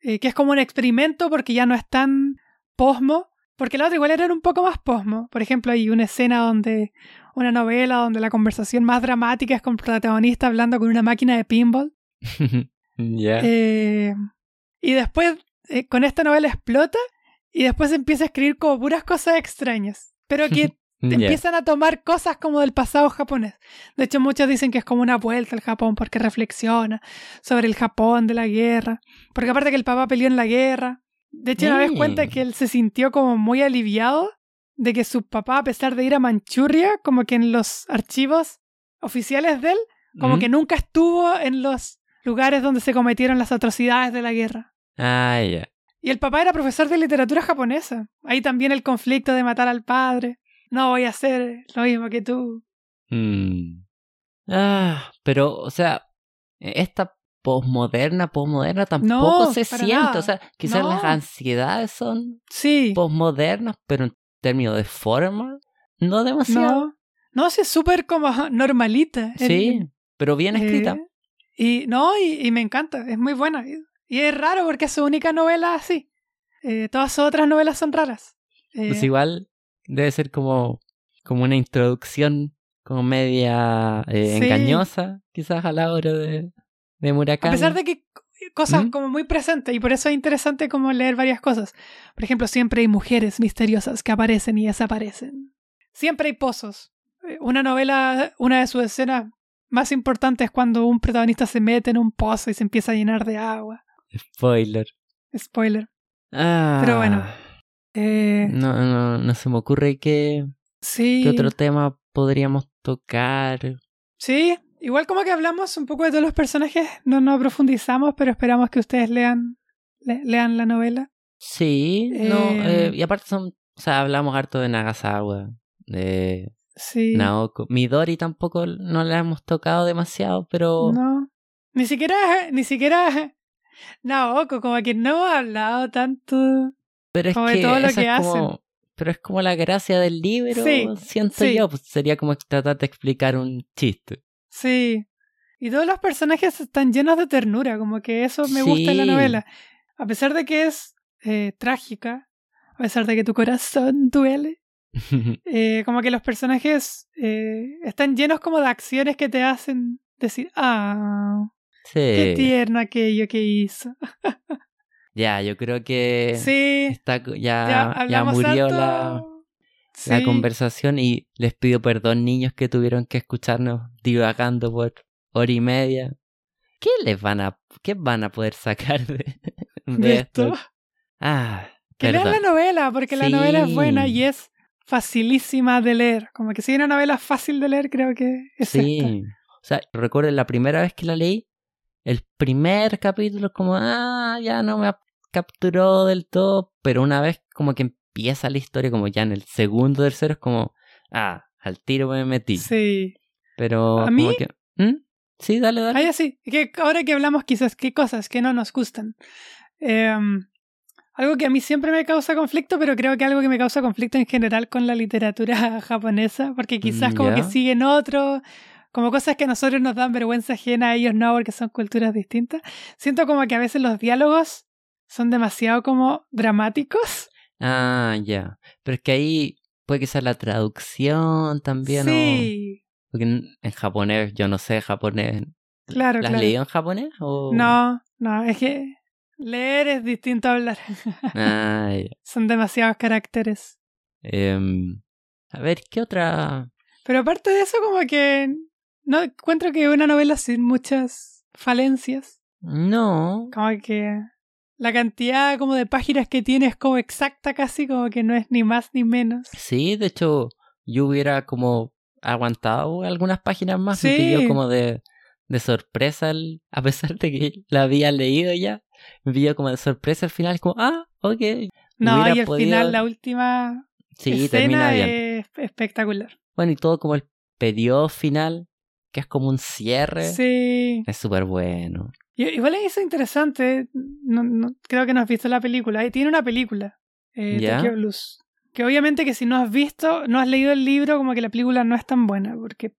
eh, que es como un experimento porque ya no es tan posmo, porque la otra igual era un poco más posmo. Por ejemplo, hay una escena donde, una novela donde la conversación más dramática es con el protagonista hablando con una máquina de pinball. Eh, y después, con esta novela explota y después empieza a escribir como puras cosas extrañas. Pero que Empiezan a tomar cosas como del pasado japonés. De hecho, muchos dicen que es como una vuelta al Japón porque reflexiona sobre el Japón de la guerra. Porque aparte que el papá peleó en la guerra. De hecho, una vez Mm. cuenta que él se sintió como muy aliviado de que su papá, a pesar de ir a Manchuria, como que en los archivos oficiales de él, como ¿Mm? que nunca estuvo en los lugares donde se cometieron las atrocidades de la guerra. Ah, ya. Y el papá era profesor de literatura japonesa. Ahí también el conflicto de matar al padre. No voy a hacer lo mismo que tú. Mm. Ah, pero, o sea, esta posmoderna, posmoderna tampoco No, se siente. nada. O sea, quizás No. las ansiedades son Sí. posmodernas, pero en términos de forma, no demasiado. No. No, sí, es súper como normalita. El- Sí, pero bien escrita. eh, y no, y, y me encanta. Es muy buena. Y, y es raro porque es su única novela así. Eh, todas sus otras novelas son raras. Eh, Pues igual debe ser como, como una introducción como media eh, Sí. engañosa, quizás a la hora de, de Murakami. A pesar de que cosas ¿Mm? como muy presentes y por eso es interesante como leer varias cosas. Por ejemplo, siempre hay mujeres misteriosas que aparecen y desaparecen. Siempre hay pozos. Eh, Una novela, una de sus escenas más importantes es cuando un protagonista se mete en un pozo y se empieza a llenar de agua. Spoiler. Spoiler. Ah, Pero bueno. Eh, No, no, no se me ocurre qué, sí. qué otro tema podríamos tocar. Sí, igual como que hablamos un poco de todos los personajes, no nos profundizamos, pero esperamos que ustedes lean, le- lean la novela. Sí, no, Eh, eh, y aparte son, o sea, hablamos harto de Nagasawa, de Sí. Naoko. Midori tampoco no la hemos tocado demasiado, pero No. Ni siquiera, ni siquiera Naoko, como que no hemos hablado tanto. Pero es Como de que todo lo esa que es como, hacen. pero es como la gracia del libro, Sí, siento sí. yo, pues sería como tratar de explicar un chiste. Sí. Y todos los personajes están llenos de ternura, como que eso me gusta en la novela. A pesar de que es eh, trágica, a pesar de que tu corazón duele, eh, como que los personajes eh, están llenos como de acciones que te hacen decir, ah, qué tierno aquello que hizo. Ya, yo creo que Sí, está, ya ya, murió la, la conversación y les pido perdón niños que tuvieron que escucharnos divagando por hora y media. ¿Qué les van a, qué van a poder sacar de, de de esto? esto. Ah, Que lean la novela, porque la novela es buena y es facilísima de leer. Como que si hay una novela fácil de leer, creo que es esta. Sí. O sea, recuerden la primera vez que la leí, el primer capítulo es como, ah, ya no me ap- capturó del todo, pero una vez como que empieza la historia, como ya en el segundo, tercero, es como, ah, al tiro me metí. Sí. Pero ¿A como mí? que, ¿Mm? Sí, dale, dale. Ah, ya sí. Que ahora que hablamos quizás qué cosas que no nos gustan. Em, algo que a mí siempre me causa conflicto, pero creo que algo que me causa conflicto en general con la literatura japonesa, porque quizás Mm, como que siguen otro, como cosas que a nosotros nos dan vergüenza ajena, a ellos no, porque son culturas distintas. Siento como que a veces los diálogos son demasiado como dramáticos. Ah, ya. Pero es que ahí puede que sea la traducción también, o- Sí. Porque en, japonés, yo no sé japonés, Claro, ¿Las claro. leído en japonés? O... No, no, es que leer es distinto a hablar. Ah. Son demasiados caracteres. Em, a ver, ¿qué otra? Pero aparte de eso, como que no encuentro que una novela sin muchas falencias. No. Como que la cantidad como de páginas que tiene es como exacta casi, como que no es ni más ni menos. Sí, de hecho, yo hubiera como aguantado algunas páginas más. Me Sí. pilló como de, de sorpresa, el- a pesar de que la había leído ya. Me pilló como de sorpresa al final, como, ah, ok. No, Hubiera y al podido- final la última Sí, termina escena bien. es espectacular. Bueno, y todo como el periodo final, que es como un cierre. Sí. Es súper bueno. Y- Igual es eso interesante. No, no- creo que no has visto la película. Y tiene una película, eh, ¿Ya? Tokyo Blues. Que obviamente que si no has visto, no has leído el libro, como que la película no es tan buena. Porque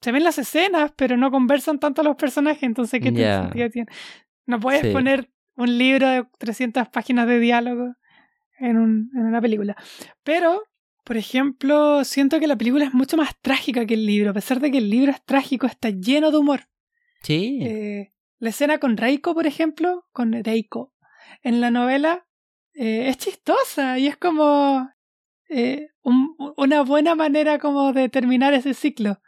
se ven las escenas, pero no conversan tanto los personajes. Entonces, ¿qué sentido tiene? No puedes Sí. poner un libro de 300 páginas de diálogo en, un, en una película. Pero, por ejemplo, siento que la película es mucho más trágica que el libro. A pesar de que el libro es trágico, está lleno de humor. Sí. Eh, la escena con Reiko, por ejemplo, con Reiko, en la novela, eh, es chistosa y es como eh, un- una buena manera como de terminar ese ciclo.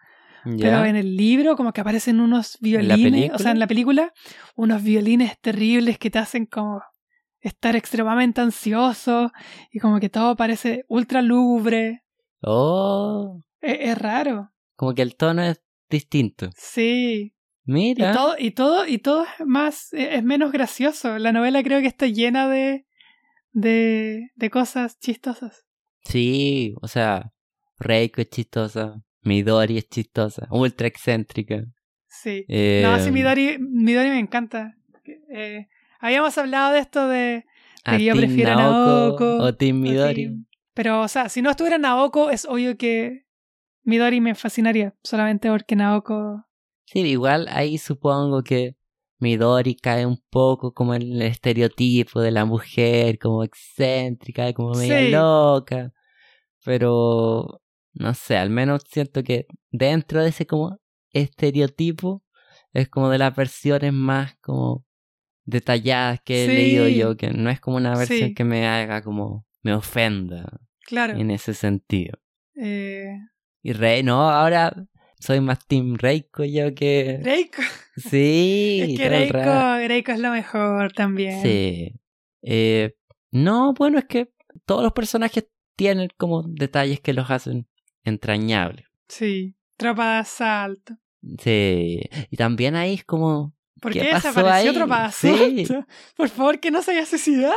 ya. Pero en el libro como que aparecen unos violines, o sea, en la película, unos violines terribles que te hacen como estar extremadamente ansioso y como que todo parece ultra lúgubre. Oh, Es, es raro. como que el tono es distinto. Sí. Y Mira. todo, y todo, y todo es más, es menos gracioso. La novela creo que está llena de, de, de cosas chistosas. Sí, o sea, Reiko es chistosa, Midori es chistosa, ultra excéntrica. Sí. Eh, No, sí, Midori, Midori me encanta. Eh, habíamos hablado de esto de, que yo prefiero Naoko Naoko, o Team o Midori. Team- Pero, o sea, si no estuviera Naoko, es obvio que Midori me fascinaría. Solamente porque Naoko. Sí, igual ahí supongo que Midori cae un poco como en el estereotipo de la mujer, como excéntrica, como media Sí. loca. Pero no sé, al menos siento que dentro de ese como estereotipo es como de las versiones más como detalladas que he Sí. leído yo, que no es como una versión Sí. que me haga como me ofenda Claro. en ese sentido. Eh, Y Rey, no, ahora soy más Team Reiko yo que... Reiko. Sí, es que. Reiko, Reiko es lo mejor también. Sí. Eh, no, bueno, es que todos los personajes tienen como detalles que los hacen entrañables. Sí. Tropa de asalto. Sí. Y también ahí es como... ¿Por ¿Qué desapareció ahí? Tropa de Sí. Por favor, que no se haya suicidado.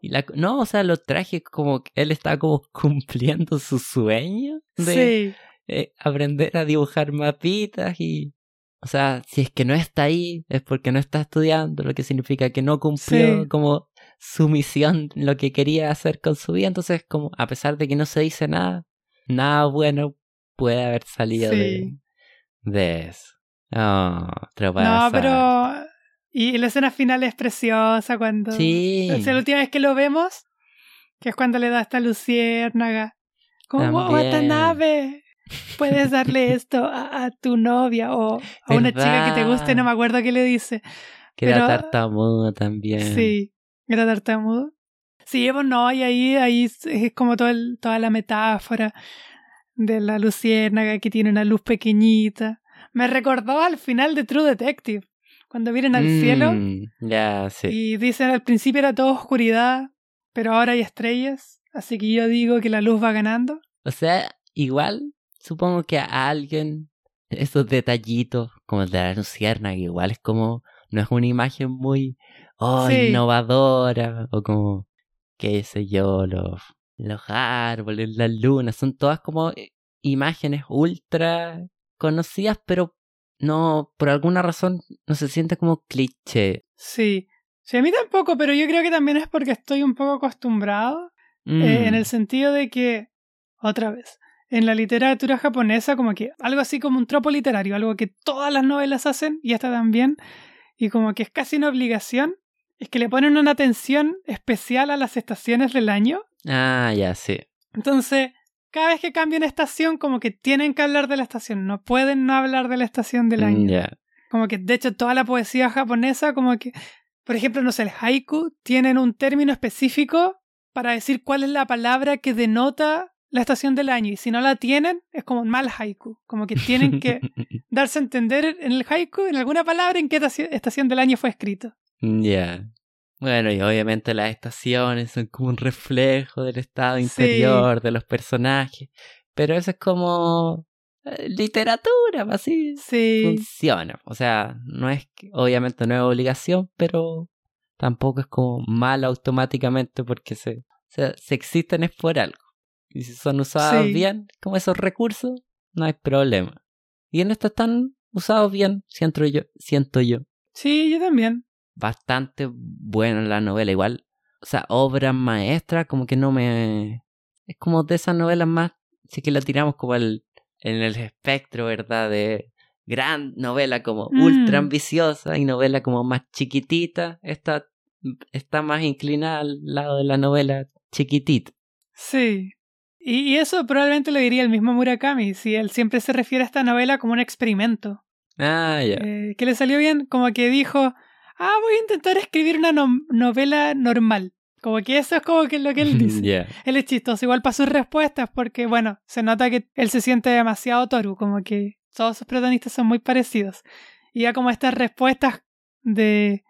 y la- no, o sea, los trajes como que él está como cumpliendo su sueño de Sí. eh, aprender a dibujar mapitas y... O sea, si es que no está ahí es porque no está estudiando, lo que significa que no cumplió Sí. como su misión, lo que quería hacer con su vida. Entonces, como a pesar de que no se dice nada, nada bueno puede haber salido de, de eso. Oh, No, pero. Y la escena final es preciosa cuando. Sí. O sea, la última vez que lo vemos, que es cuando le da esta luciérnaga. Como, También. Watanabe, puedes darle esto a, a tu novia o a una chica que te guste, no me acuerdo qué le dice. Que era tartamudo también. Sí, era tartamudo. Sí, pues no, y ahí, ahí es- es como todo el- toda la metáfora de la luciérnaga que tiene una luz pequeñita. Me recordó al final de True Detective, cuando vienen al cielo Mm, Ya, sí. y dicen al principio era todo oscuridad, pero ahora hay estrellas, así que yo digo que la luz va ganando. O sea, igual, supongo que a alguien, esos detallitos, como el de la lucierna, que igual es como, no es una imagen muy oh, Sí. innovadora, o como, qué sé yo, los, los árboles, las lunas, son todas como eh, imágenes ultra conocidas, pero no, por alguna razón, no se siente como cliché. Sí. Sí, a mí tampoco, pero yo creo que también es porque estoy un poco acostumbrado Mm, Eh, en el sentido de que, otra vez, en la literatura japonesa, como que algo así como un tropo literario, algo que todas las novelas hacen, y esta también, y como que es casi una obligación, es que le ponen una atención especial a las estaciones del año. Ah, ya, sí. Entonces, cada vez que cambia una estación, como que tienen que hablar de la estación, no pueden no hablar de la estación del Mm, año. Ya. Como que, de hecho, toda la poesía japonesa, como que, por ejemplo, no sé, el haiku, tienen un término específico para decir cuál es la palabra que denota la estación del año. Y si no la tienen, es como un mal haiku. Como que tienen que darse a entender en el haiku, en alguna palabra, en qué estación del año fue escrito. Ya. Bueno, y obviamente las estaciones son como un reflejo del estado interior de los personajes. Pero eso es como eh, literatura, pues, así sí. funciona. O sea, no es obviamente no es obligación, pero tampoco es como mal automáticamente porque se, se, existen es por algo. Y si son usados bien, como esos recursos, no hay problema. Y en esto están usados bien, siento yo. Siento yo. Sí, yo también bastante buena la novela. Igual, o sea, obra maestra, como que no me. Es como de esas novelas más. Si que la tiramos como el, en el espectro, ¿verdad? De gran novela como ultra mm. ambiciosa y novela como más chiquitita. Esta está más inclinada al lado de la novela chiquitita. Sí. Y, eso probablemente lo diría el mismo Murakami, si él siempre se refiere a esta novela como un experimento. Ah, ya. Eh, que le salió bien, como que dijo, ah, voy a intentar escribir una novela normal. Como que eso es como que lo que él dice. Él es chistoso, igual para sus respuestas, porque bueno, se nota que él se siente demasiado toru, como que todos sus protagonistas son muy parecidos. Y ya como estas respuestas de,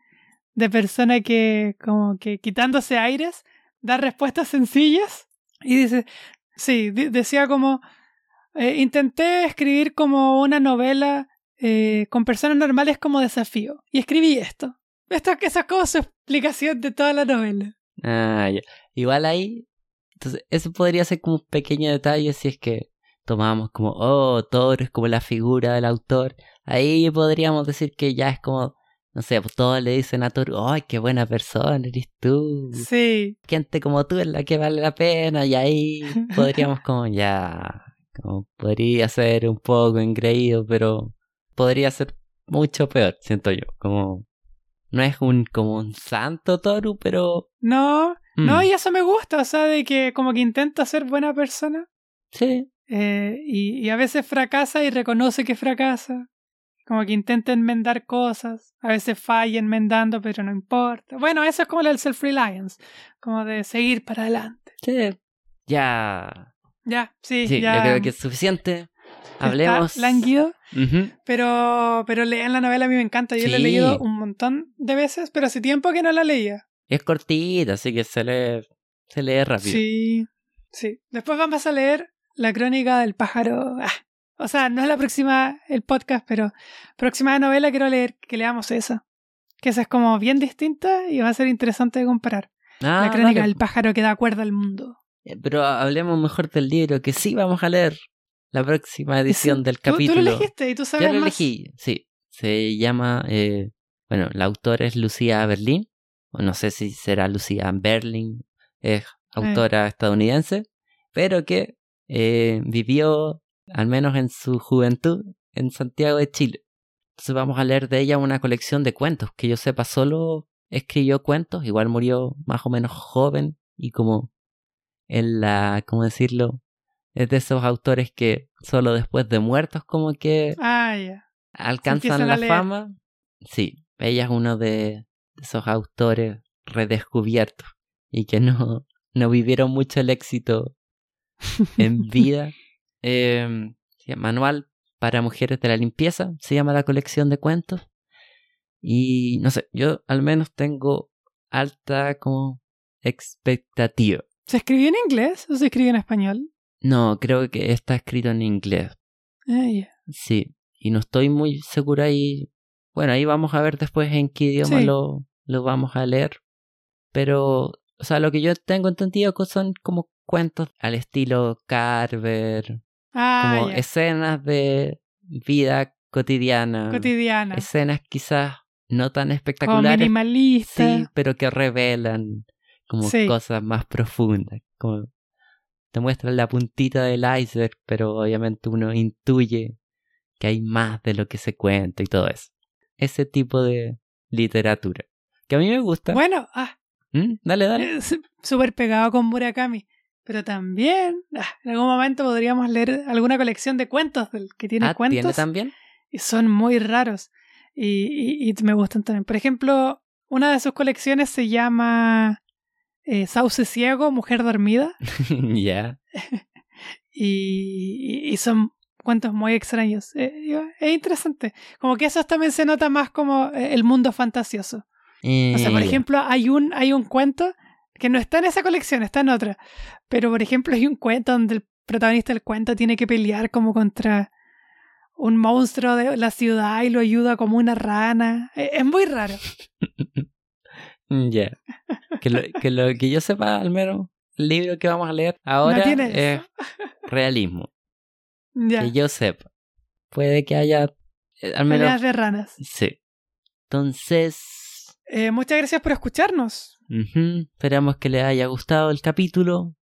de persona que, como que quitándose aires, da respuestas sencillas. Y dice, sí, decía como, eh, intenté escribir como una novela eh, con personas normales como desafío. Y escribí esto. Esto que sacó su explicación de toda la novela. Ah, ya. Igual ahí. Entonces, eso podría ser como un pequeño detalle si es que tomamos como, oh, Toro es como la figura del autor. Ahí podríamos decir que ya es como, no sé, pues todos le dicen a Toro, ay, qué buena persona eres tú. Sí. Gente como tú es la que vale la pena. Y ahí podríamos como, ya, como podría ser un poco engreído, pero podría ser mucho peor, siento yo. Como no es un como un santo Toru, pero. No, no, mm. y eso me gusta, o sea, de que como que intenta ser buena persona. Sí. Eh, y, y, a veces fracasa y reconoce que fracasa. Como que intenta enmendar cosas. A veces falla enmendando, pero no importa. Bueno, eso es como el self-reliance. Como de seguir para adelante. Sí. Ya. Ya, sí, sí ya. Yo creo que es suficiente. Hablemos. Lánguido. pero, pero leer la novela a mí me encanta. Yo la he leído un montón de veces, pero hace tiempo que no la leía. Es cortita, así que se lee, se lee rápido. Sí, sí. Después vamos a leer La crónica del pájaro. Ah, o sea, no es la próxima, el podcast, pero próxima novela quiero leer que leamos esa. Que esa es como bien distinta y va a ser interesante de comparar. la ah, crónica del pájaro que da acuerdo al mundo. Eh, pero hablemos mejor del libro que sí vamos a leer la próxima edición del capítulo. ¿Tú, lo elegiste y tú sabes Yo lo elegí, sí. Se llama, eh, bueno, la autora es Lucía Berlín, o no sé si será Lucía Berlin, es autora estadounidense, pero que eh, vivió, al menos en su juventud, en Santiago de Chile. Entonces vamos a leer de ella una colección de cuentos, que yo sepa, solo escribió cuentos, igual murió más o menos joven y como en la, ¿cómo decirlo? Es de esos autores que solo después de muertos como que ah, alcanzan la fama. Sí, ella es uno de esos autores redescubiertos y que no, no vivieron mucho el éxito en vida. eh, Manual para Mujeres de la Limpieza se llama la colección de cuentos. Y no sé, yo al menos tengo alta como expectativa. ¿Se escribió en inglés o se escribe en español? No, creo que está escrito en inglés. Ah, sí, y no estoy muy seguro ahí. Bueno, ahí vamos a ver después en qué idioma lo, lo vamos a leer. Pero, o sea, lo que yo tengo entendido son como cuentos al estilo Carver. Ah, como escenas de vida cotidiana. Cotidiana. Escenas quizás no tan espectaculares. Como minimalistas. Sí, pero que revelan como cosas más profundas. Como te muestran la puntita del iceberg, pero obviamente uno intuye que hay más de lo que se cuenta y todo eso. Ese tipo de literatura. Que a mí me gusta. Bueno, ah. ¿Mm? Dale, dale. Súper pegado con Murakami. Pero también, ah, en algún momento podríamos leer alguna colección de cuentos del que tiene ah, cuentos. ¿Tiene también? Y son muy raros. y, y, me gustan también. Por ejemplo, una de sus colecciones se llama eh, Sauce Ciego, Mujer Dormida. Ya. y, y, son cuentos muy extraños. Eh, es interesante. Como que eso también se nota más como eh, el mundo fantasioso. o sea, por ejemplo, hay un, hay un cuento que no está en esa colección, está en otra. Pero, por ejemplo, hay un cuento donde el protagonista del cuento tiene que pelear como contra un monstruo de la ciudad y lo ayuda como una rana. E, es, muy raro. Ya. Que, lo, que lo que yo sepa, al menos, el libro que vamos a leer ahora es realismo. Ya. Que yo sepa. Puede que haya. Eh, al menos. de ranas. Sí. Entonces. Eh, muchas gracias por escucharnos. Esperamos que les haya gustado el capítulo.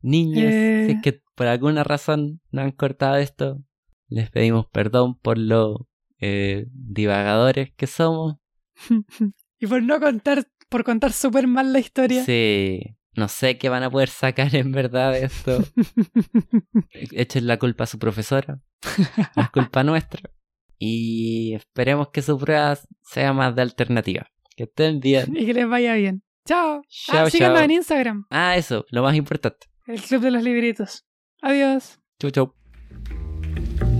Niños, si es eh. que por alguna razón no han cortado esto, les pedimos perdón por lo eh, divagadores que somos. y por no contar, por contar súper mal la historia. Sí, no sé qué van a poder sacar en verdad de esto. Echen la culpa a su profesora. es culpa nuestra. Y esperemos que su prueba sea más de alternativa. Que estén bien. Y que les vaya bien. Chao. Chao, ah, síganos en Instagram. Ah, eso, lo más importante. El Club de los Libritos. Adiós. Chau, chau.